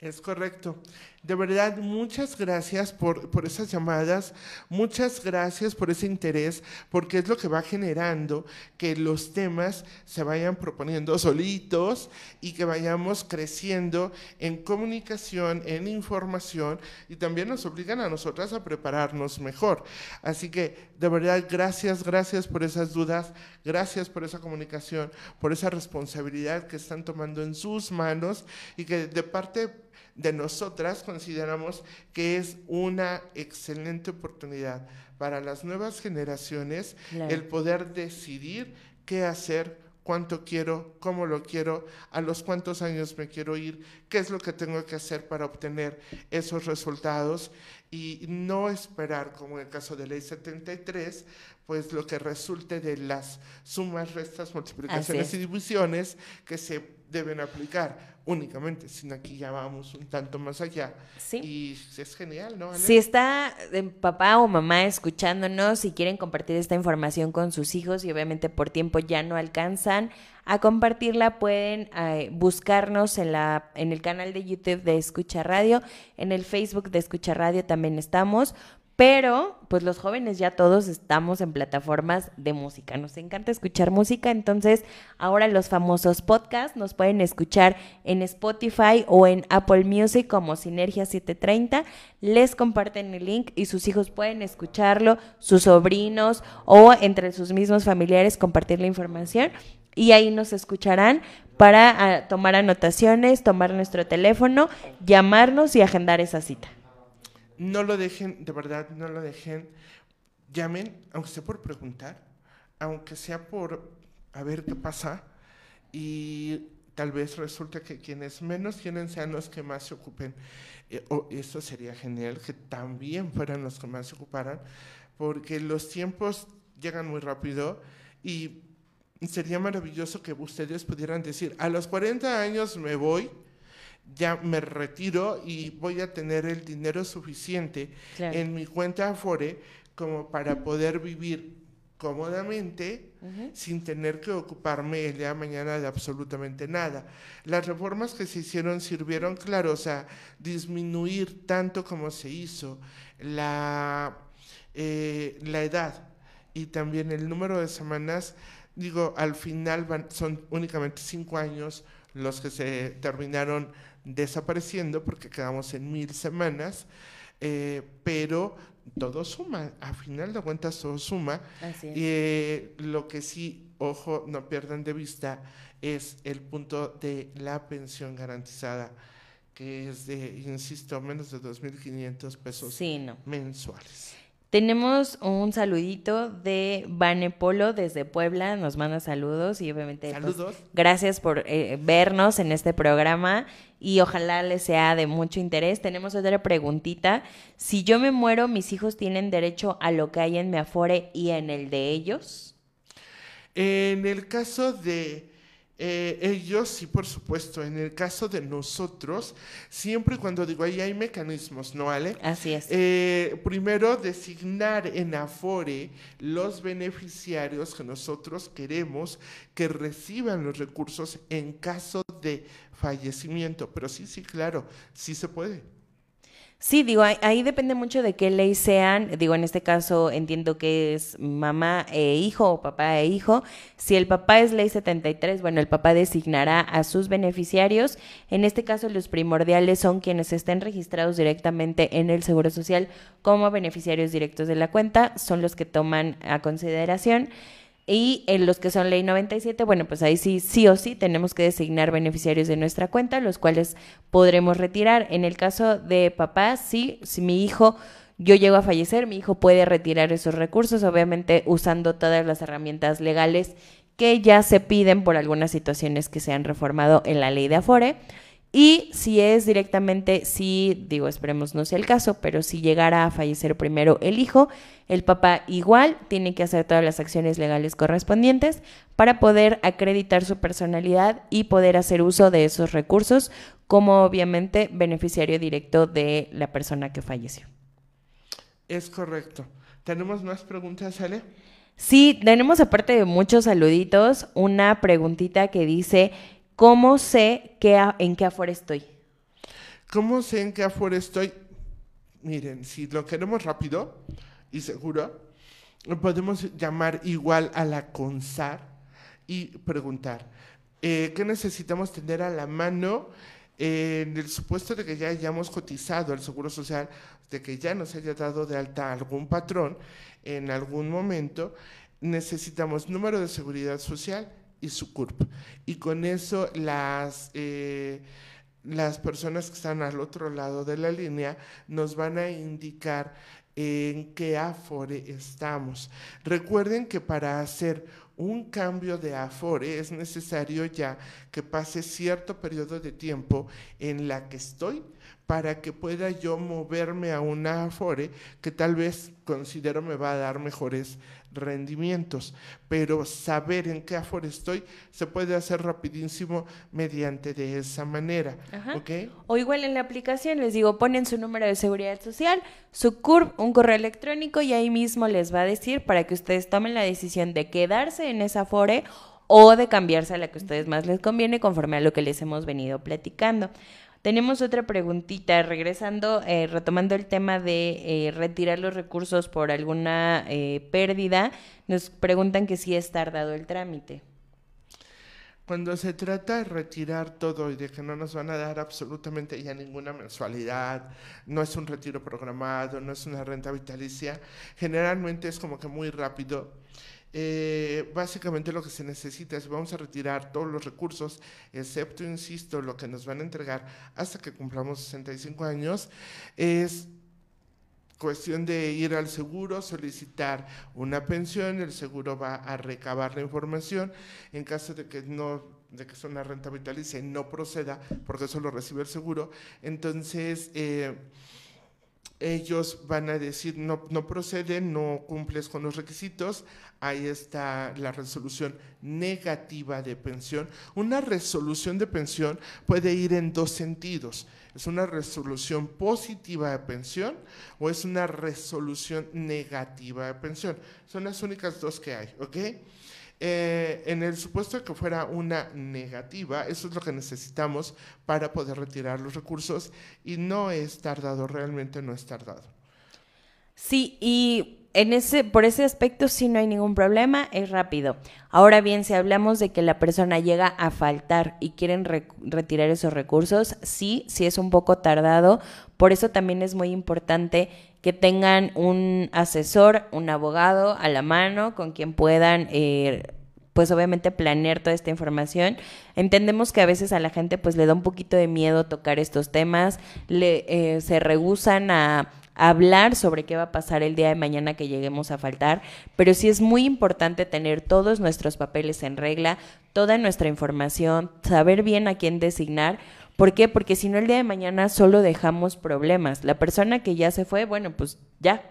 S2: Es correcto. De verdad, muchas gracias por, por, esas llamadas, muchas gracias por ese interés, porque es lo que va generando que los temas se vayan proponiendo solitos y que vayamos creciendo en comunicación, en información y también nos obligan a nosotras a prepararnos mejor. Así que, de verdad, gracias, gracias por esas dudas, gracias por esa comunicación, por esa responsabilidad que están tomando en sus manos y que de parte de nosotras consideramos que es una excelente oportunidad para las nuevas generaciones el poder decidir qué hacer, cuánto quiero, cómo lo quiero, a los cuántos años me quiero ir, qué es lo que tengo que hacer para obtener esos resultados y no esperar, como en el caso de ley 73, pues lo que resulte de las sumas, restas, multiplicaciones y divisiones que se deben aplicar únicamente, sino aquí ya vamos un tanto más allá.
S3: Sí.
S2: Y es genial, ¿no?
S3: Si está papá o mamá escuchándonos y quieren compartir esta información con sus hijos y obviamente por tiempo ya no alcanzan a compartirla, pueden eh, buscarnos en, la, en el canal de YouTube de Escucha Radio, en el Facebook de Escucha Radio también estamos. Pero, pues los jóvenes ya todos estamos en plataformas de música. Nos encanta escuchar música, entonces ahora los famosos podcasts nos pueden escuchar en Spotify o en Apple Music como Sinergia 730. Les comparten el link y sus hijos pueden escucharlo, sus sobrinos o entre sus mismos familiares compartir la información y ahí nos escucharán para ah, tomar anotaciones, tomar nuestro teléfono, llamarnos y agendar esa cita.
S2: No lo dejen, de verdad, no lo dejen. Llamen, aunque sea por preguntar, aunque sea por a ver qué pasa. Y tal vez resulte que quienes menos tienen sean los que más se ocupen. Eh, o eso sería genial, que también fueran los que más se ocuparan, porque los tiempos llegan muy rápido y sería maravilloso que ustedes pudieran decir, a los 40 años me voy ya me retiro y voy a tener el dinero suficiente en mi cuenta Afore como para poder vivir cómodamente sin tener que ocuparme el día de mañana de absolutamente nada. Las reformas que se hicieron sirvieron, claro, o sea, disminuir tanto como se hizo la, eh, la edad y también el número de semanas, digo, al final van, son únicamente cinco años los que se terminaron desapareciendo porque quedamos en mil semanas, eh, pero todo suma, a final de cuentas todo suma. Y eh, lo que sí, ojo, no pierdan de vista, es el punto de la pensión garantizada, que es de, insisto, menos de 2.500 pesos mensuales.
S3: Tenemos un saludito de Vane Polo desde Puebla, nos manda saludos y obviamente pues, gracias por eh, vernos en este programa y ojalá les sea de mucho interés. Tenemos otra preguntita. Si yo me muero, ¿mis hijos tienen derecho a lo que hay en mi afore y en el de ellos?
S2: En el caso de eh, ellos sí, por supuesto. En el caso de nosotros, siempre cuando digo ahí hay mecanismos, ¿no, Ale?
S3: Así es.
S2: Eh, primero, designar en Afore los beneficiarios que nosotros queremos que reciban los recursos en caso de fallecimiento. Pero sí, sí, claro, sí se puede.
S3: Sí, digo, ahí, depende mucho de qué ley sean. Digo, en este caso entiendo que es mamá e hijo o papá e hijo. Si el papá es ley 73, bueno, el papá designará a sus beneficiarios. En este caso, los primordiales son quienes estén registrados directamente en el Seguro Social como beneficiarios directos de la cuenta, son los que toman a consideración. Y en los que son ley 97, bueno, pues ahí sí, sí o sí tenemos que designar beneficiarios de nuestra cuenta, los cuales podremos retirar. En el caso de papá, sí, si mi hijo yo llego a fallecer, mi hijo puede retirar esos recursos, obviamente usando todas las herramientas legales que ya se piden por algunas situaciones que se han reformado en la ley de Afore. Y si es directamente, si, digo, esperemos no sea el caso, pero si llegara a fallecer primero el hijo, el papá igual tiene que hacer todas las acciones legales correspondientes para poder acreditar su personalidad y poder hacer uso de esos recursos como obviamente beneficiario directo de la persona que falleció.
S2: Es correcto. ¿Tenemos más preguntas, Ale?
S3: Sí, tenemos aparte de muchos saluditos, una preguntita que dice, ¿cómo sé qué en qué afuera estoy?
S2: ¿Cómo sé en qué afuera estoy? Miren, si lo queremos rápido y seguro, podemos llamar igual a la CONSAR y preguntar, eh, ¿qué necesitamos tener a la mano en el supuesto de que ya hayamos cotizado al Seguro Social, de que ya nos haya dado de alta algún patrón en algún momento, necesitamos número de seguridad social y su CURP. Y con eso las, eh, las personas que están al otro lado de la línea nos van a indicar en qué Afore estamos. Recuerden que para hacer un cambio de Afore es necesario ya que pase cierto periodo de tiempo en la que estoy para que pueda yo moverme a una Afore que tal vez considero me va a dar mejores rendimientos, pero saber en qué Afore estoy se puede hacer rapidísimo mediante de esa manera,
S3: O igual en la aplicación les digo, ponen su número de seguridad social, su CURP, un correo electrónico y ahí mismo les va a decir para que ustedes tomen la decisión de quedarse en esa Afore o de cambiarse a la que a ustedes más les conviene conforme a lo que les hemos venido platicando. Tenemos otra preguntita, regresando, eh, retomando el tema de eh, retirar los recursos por alguna eh, pérdida, nos preguntan que si es tardado el trámite.
S2: Cuando se trata de retirar todo y de que no nos van a dar absolutamente ya ninguna mensualidad, no es un retiro programado, no es una renta vitalicia, generalmente es como que muy rápido eh, básicamente lo que se necesita es vamos a retirar todos los recursos, excepto, insisto, lo que nos van a entregar hasta que cumplamos 65 años, es cuestión de ir al seguro, solicitar una pensión, el seguro va a recabar la información, en caso de que no de que es una renta vitalicia y no proceda, porque eso lo recibe el seguro, entonces eh, ellos van a decir no, no procede, no cumples con los requisitos, ahí está la resolución negativa de pensión. Una resolución de pensión puede ir en dos sentidos. ¿Es una resolución positiva de pensión o es una resolución negativa de pensión? Son las únicas dos que hay, ¿ok? Eh, en el supuesto de que fuera una negativa, eso es lo que necesitamos para poder retirar los recursos y no es tardado, realmente no es tardado.
S3: Sí, y en ese, por ese aspecto sí no hay ningún problema, es rápido. Ahora bien, si hablamos de que la persona llega a faltar y quieren retirar esos recursos, sí, sí es un poco tardado. Por eso también es muy importante que tengan un asesor, un abogado a la mano con quien puedan, eh, pues obviamente planear toda esta información. Entendemos que a veces a la gente pues le da un poquito de miedo tocar estos temas, le, eh, se rehusan a hablar sobre qué va a pasar el día de mañana que lleguemos a faltar, pero sí es muy importante tener todos nuestros papeles en regla, toda nuestra información, saber bien a quién designar, ¿Por qué? Porque si no el día de mañana solo dejamos problemas. La persona que ya se fue, bueno, pues ya,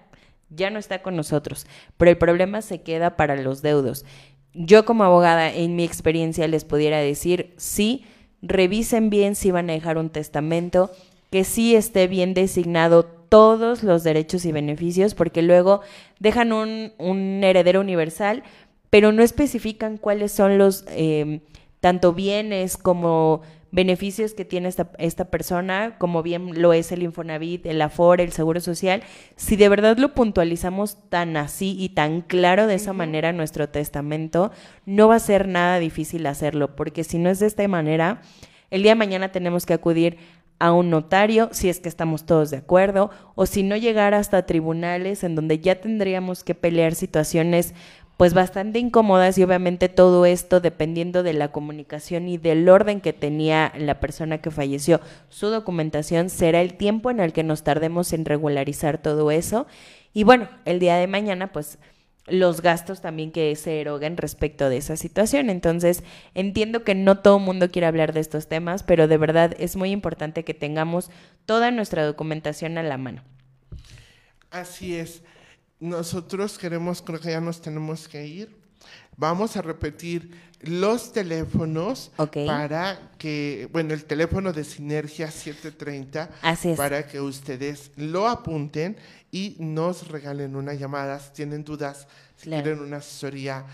S3: ya no está con nosotros, pero el problema se queda para los deudos. Yo como abogada, en mi experiencia, les pudiera decir, sí, revisen bien si van a dejar un testamento, que sí esté bien designado todos los derechos y beneficios, porque luego dejan un, heredero universal, pero no especifican cuáles son los eh, tanto bienes como beneficios que tiene esta, esta persona, como bien lo es el Infonavit, el Afore, el Seguro Social, si de verdad lo puntualizamos tan así y tan claro de esa manera nuestro testamento, no va a ser nada difícil hacerlo, porque si no es de esta manera, el día de mañana tenemos que acudir a un notario, si es que estamos todos de acuerdo, o si no llegar hasta tribunales en donde ya tendríamos que pelear situaciones pues bastante incómodas y obviamente todo esto dependiendo de la comunicación y del orden que tenía la persona que falleció, su documentación será el tiempo en el que nos tardemos en regularizar todo eso. Y bueno, el día de mañana pues los gastos también que se eroguen respecto de esa situación. Entonces, entiendo que no todo el mundo quiere hablar de estos temas, pero de verdad es muy importante que tengamos toda nuestra documentación a la mano.
S2: Así es. Nosotros queremos, creo que ya nos tenemos que ir. Vamos a repetir los teléfonos para que, bueno, el teléfono de Sinergia 730
S3: Así es.
S2: para que ustedes lo apunten y nos regalen una llamada si tienen dudas, si
S3: Claro.
S2: quieren una asesoría.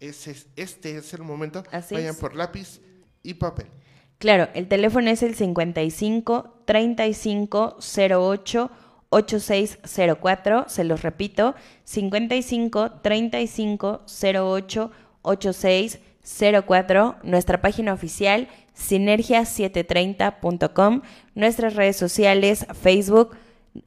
S2: Ese es- este es el momento.
S3: Así
S2: Vayan
S3: es.
S2: por lápiz y papel.
S3: Claro, el teléfono es el 55 35 08 8604, se los repito, 55 35 08 8604, nuestra página oficial sinergia730.com, nuestras redes sociales, Facebook,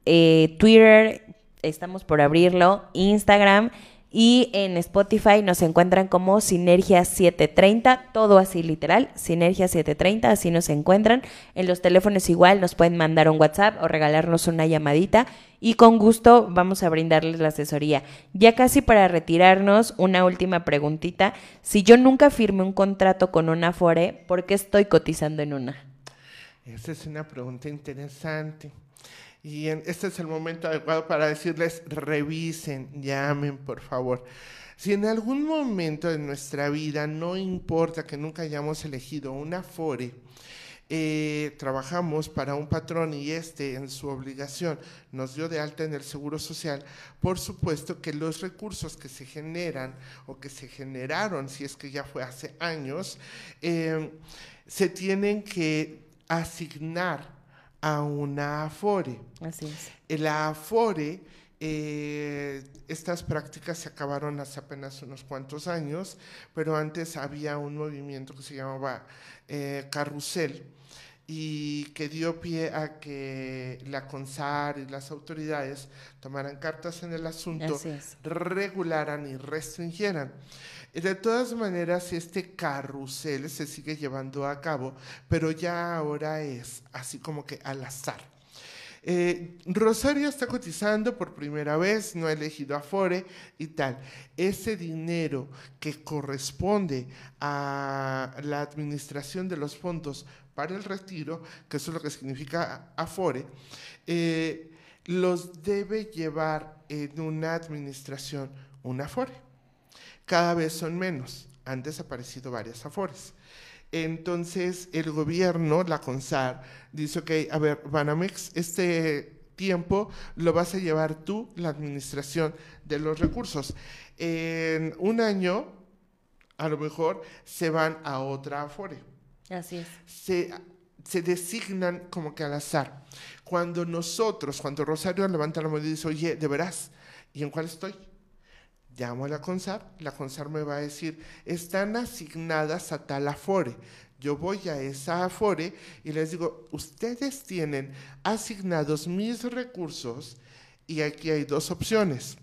S3: eh, Twitter, estamos por abrirlo, Instagram y en Spotify nos encuentran como Sinergia 730, todo así literal, Sinergia 730, así nos encuentran. En los teléfonos igual nos pueden mandar un WhatsApp o regalarnos una llamadita y con gusto vamos a brindarles la asesoría. Ya casi para retirarnos, una última preguntita. Si yo nunca firmé un contrato con una Afore, ¿por qué estoy cotizando en una?
S2: Esa es una pregunta interesante. Y este es el momento adecuado para decirles, revisen, llamen, por favor. Si en algún momento de nuestra vida, no importa que nunca hayamos elegido una FORE, eh, trabajamos para un patrón y este en su obligación nos dio de alta en el Seguro Social, por supuesto que los recursos que se generan o que se generaron, si es que ya fue hace años, eh, se tienen que asignar a una AFORE.
S3: Así es.
S2: En La AFORE, eh, estas prácticas se acabaron hace apenas unos cuantos años, pero antes había un movimiento que se llamaba eh, Carrusel y que dio pie a que la CONSAR y las autoridades tomaran cartas en el asunto, regularan y restringieran. De todas maneras, este carrusel se sigue llevando a cabo, pero ya ahora es así como que al azar. Eh, Rosario está cotizando por primera vez, no ha elegido Afore y tal. Ese dinero que corresponde a la administración de los fondos para el retiro, que eso es lo que significa Afore, eh, los debe llevar en una administración un Afore. Cada vez son menos. Han desaparecido varias Afores. Entonces, el gobierno, la CONSAR, dice, ok, a ver, Banamex, este tiempo lo vas a llevar tú, la administración de los recursos. En un año, a lo mejor, se van a otra Afore
S3: Así es.
S2: se, se designan como que al azar. Cuando nosotros, cuando Rosario levanta la mano y dice, oye, ¿de veras? ¿Y en cuál estoy? Llamo a la CONSAR, la CONSAR me va a decir, están asignadas a tal Afore. Yo voy a esa Afore y les digo, ustedes tienen asignados mis recursos y aquí hay dos opciones.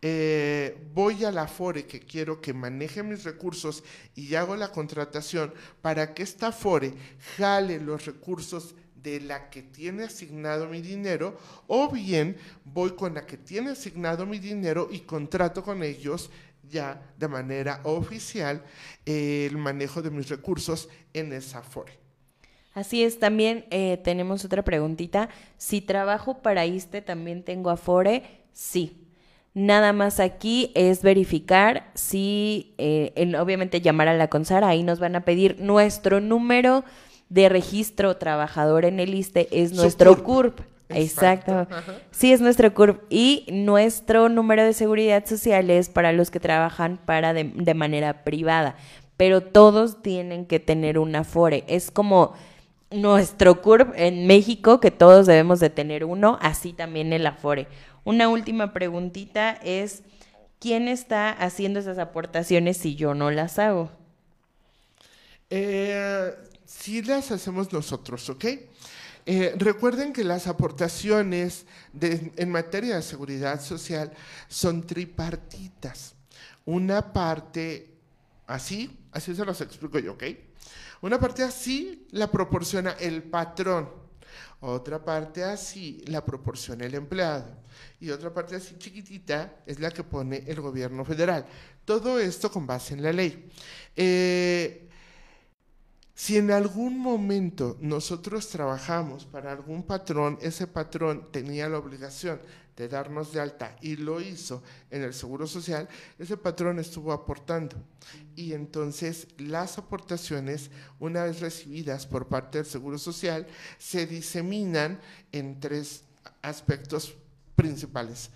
S2: Eh, voy a la Afore que quiero que maneje mis recursos y hago la contratación para que esta Afore jale los recursos de la que tiene asignado mi dinero o bien voy con la que tiene asignado mi dinero y contrato con ellos ya de manera oficial eh, el manejo de mis recursos en esa Afore.
S3: Así es, también eh, tenemos otra preguntita. Si trabajo para ISTE, ¿también tengo Afore? Sí. Nada más aquí es verificar si, eh, en- obviamente llamar a la CONSAR, ahí nos van a pedir nuestro número de registro trabajador en el ISTE, es nuestro
S2: CURP.
S3: CURP.
S2: Exacto.
S3: Exacto. Sí, es nuestro CURP. Y nuestro número de seguridad social es para los que trabajan para de, de manera privada. Pero todos tienen que tener un Afore. Es como nuestro CURP en México, que todos debemos de tener uno, así también el Afore. Una última preguntita es, ¿quién está haciendo esas aportaciones si yo no las hago?
S2: Eh, sí las hacemos nosotros, ¿ok? Eh, recuerden que las aportaciones en materia de seguridad social son tripartitas. Una parte así, así se los explico yo, ¿ok? Una parte así la proporciona el patrón. Otra parte así la proporciona el empleado. Y otra parte así chiquitita es la que pone el gobierno federal. Todo esto con base en la ley. Eh, si en algún momento nosotros trabajamos para algún patrón, ese patrón tenía la obligación de darnos de alta y lo hizo en el Seguro Social, ese patrón estuvo aportando. Y entonces las aportaciones, una vez recibidas por parte del Seguro Social, se diseminan en tres aspectos principales.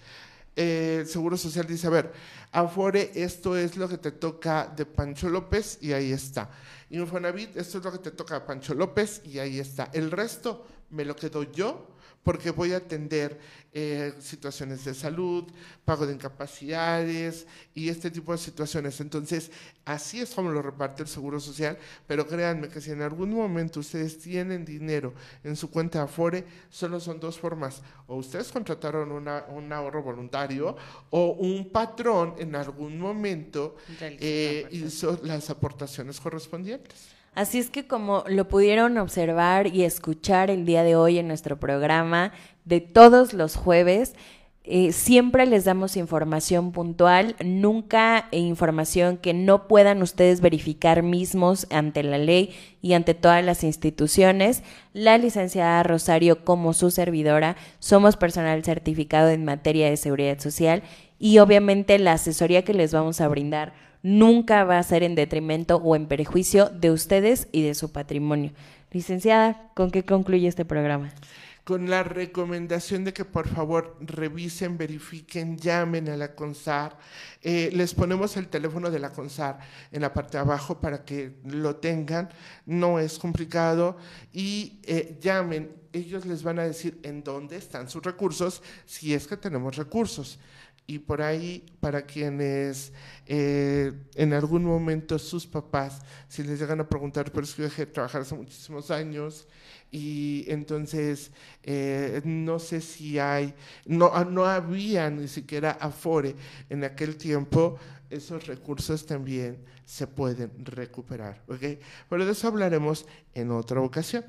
S2: Eh, el Seguro Social dice, a ver, Afore, esto es lo que te toca de Pancho López y ahí está. Infonavit, esto es lo que te toca de Pancho López y ahí está. El resto me lo quedo yo porque voy a atender eh, situaciones de salud, pago de incapacidades y este tipo de situaciones. Entonces, así es como lo reparte el Seguro Social, pero créanme que si en algún momento ustedes tienen dinero en su cuenta Afore, solo son dos formas. O ustedes contrataron un ahorro voluntario o un patrón en algún momento eh, hizo las aportaciones correspondientes.
S3: Así es que como lo pudieron observar y escuchar el día de hoy en nuestro programa de todos los jueves, eh, siempre les damos información puntual, nunca información que no puedan ustedes verificar mismos ante la ley y ante todas las instituciones. La licenciada Rosario, como su servidora, somos personal certificado en materia de seguridad social y obviamente la asesoría que les vamos a brindar nunca va a ser en detrimento o en perjuicio de ustedes y de su patrimonio. Licenciada, ¿con qué concluye este programa?
S2: Con la recomendación de que por favor revisen, verifiquen, llamen a la CONSAR. Eh, les ponemos el teléfono de la CONSAR en la parte de abajo para que lo tengan. No es complicado. Y eh, llamen, ellos les van a decir en dónde están sus recursos, si es que tenemos recursos y por ahí para quienes eh, en algún momento sus papás, si les llegan a preguntar, pero es que yo dejé de trabajar hace muchísimos años y entonces eh, no sé si hay, no, ah, no había ni siquiera Afore en aquel tiempo, esos recursos también se pueden recuperar, ¿ok? Pero de eso hablaremos en otra ocasión.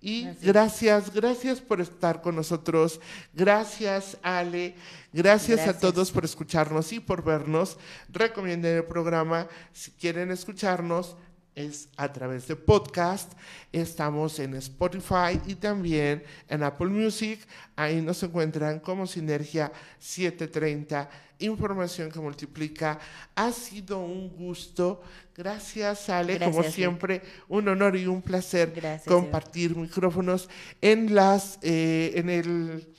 S2: Y gracias. gracias, por estar con nosotros. Gracias, Ale. Gracias, a todos por escucharnos y por vernos. Recomienden el programa. Si quieren escucharnos, es a través de podcast. Estamos en Spotify y también en Apple Music. Ahí nos encuentran como Sinergia 730 información que multiplica. Ha sido un gusto. Gracias, Ale. como siempre, un honor y un placer compartir micrófonos en las eh, en el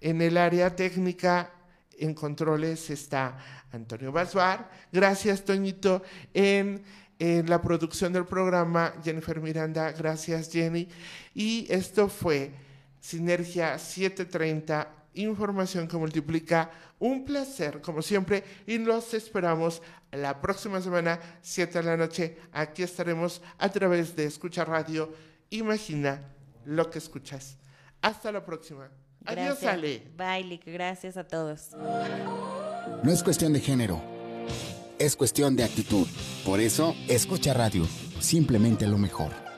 S2: en el área técnica. En controles está Antonio Basbar. Gracias, Toñito. En, en la producción del programa, Jennifer Miranda. Gracias, Jenny. Y esto fue Sinergia 730, información que multiplica un placer, como siempre, y los esperamos la próxima semana, 7 de la noche. Aquí estaremos a través de Escucha Radio. Imagina lo que escuchas. Hasta la próxima. Adiós, Ale.
S3: Bye, Gracias a todos.
S1: No es cuestión de género, es cuestión de actitud. Por eso, Escucha Radio, simplemente lo mejor.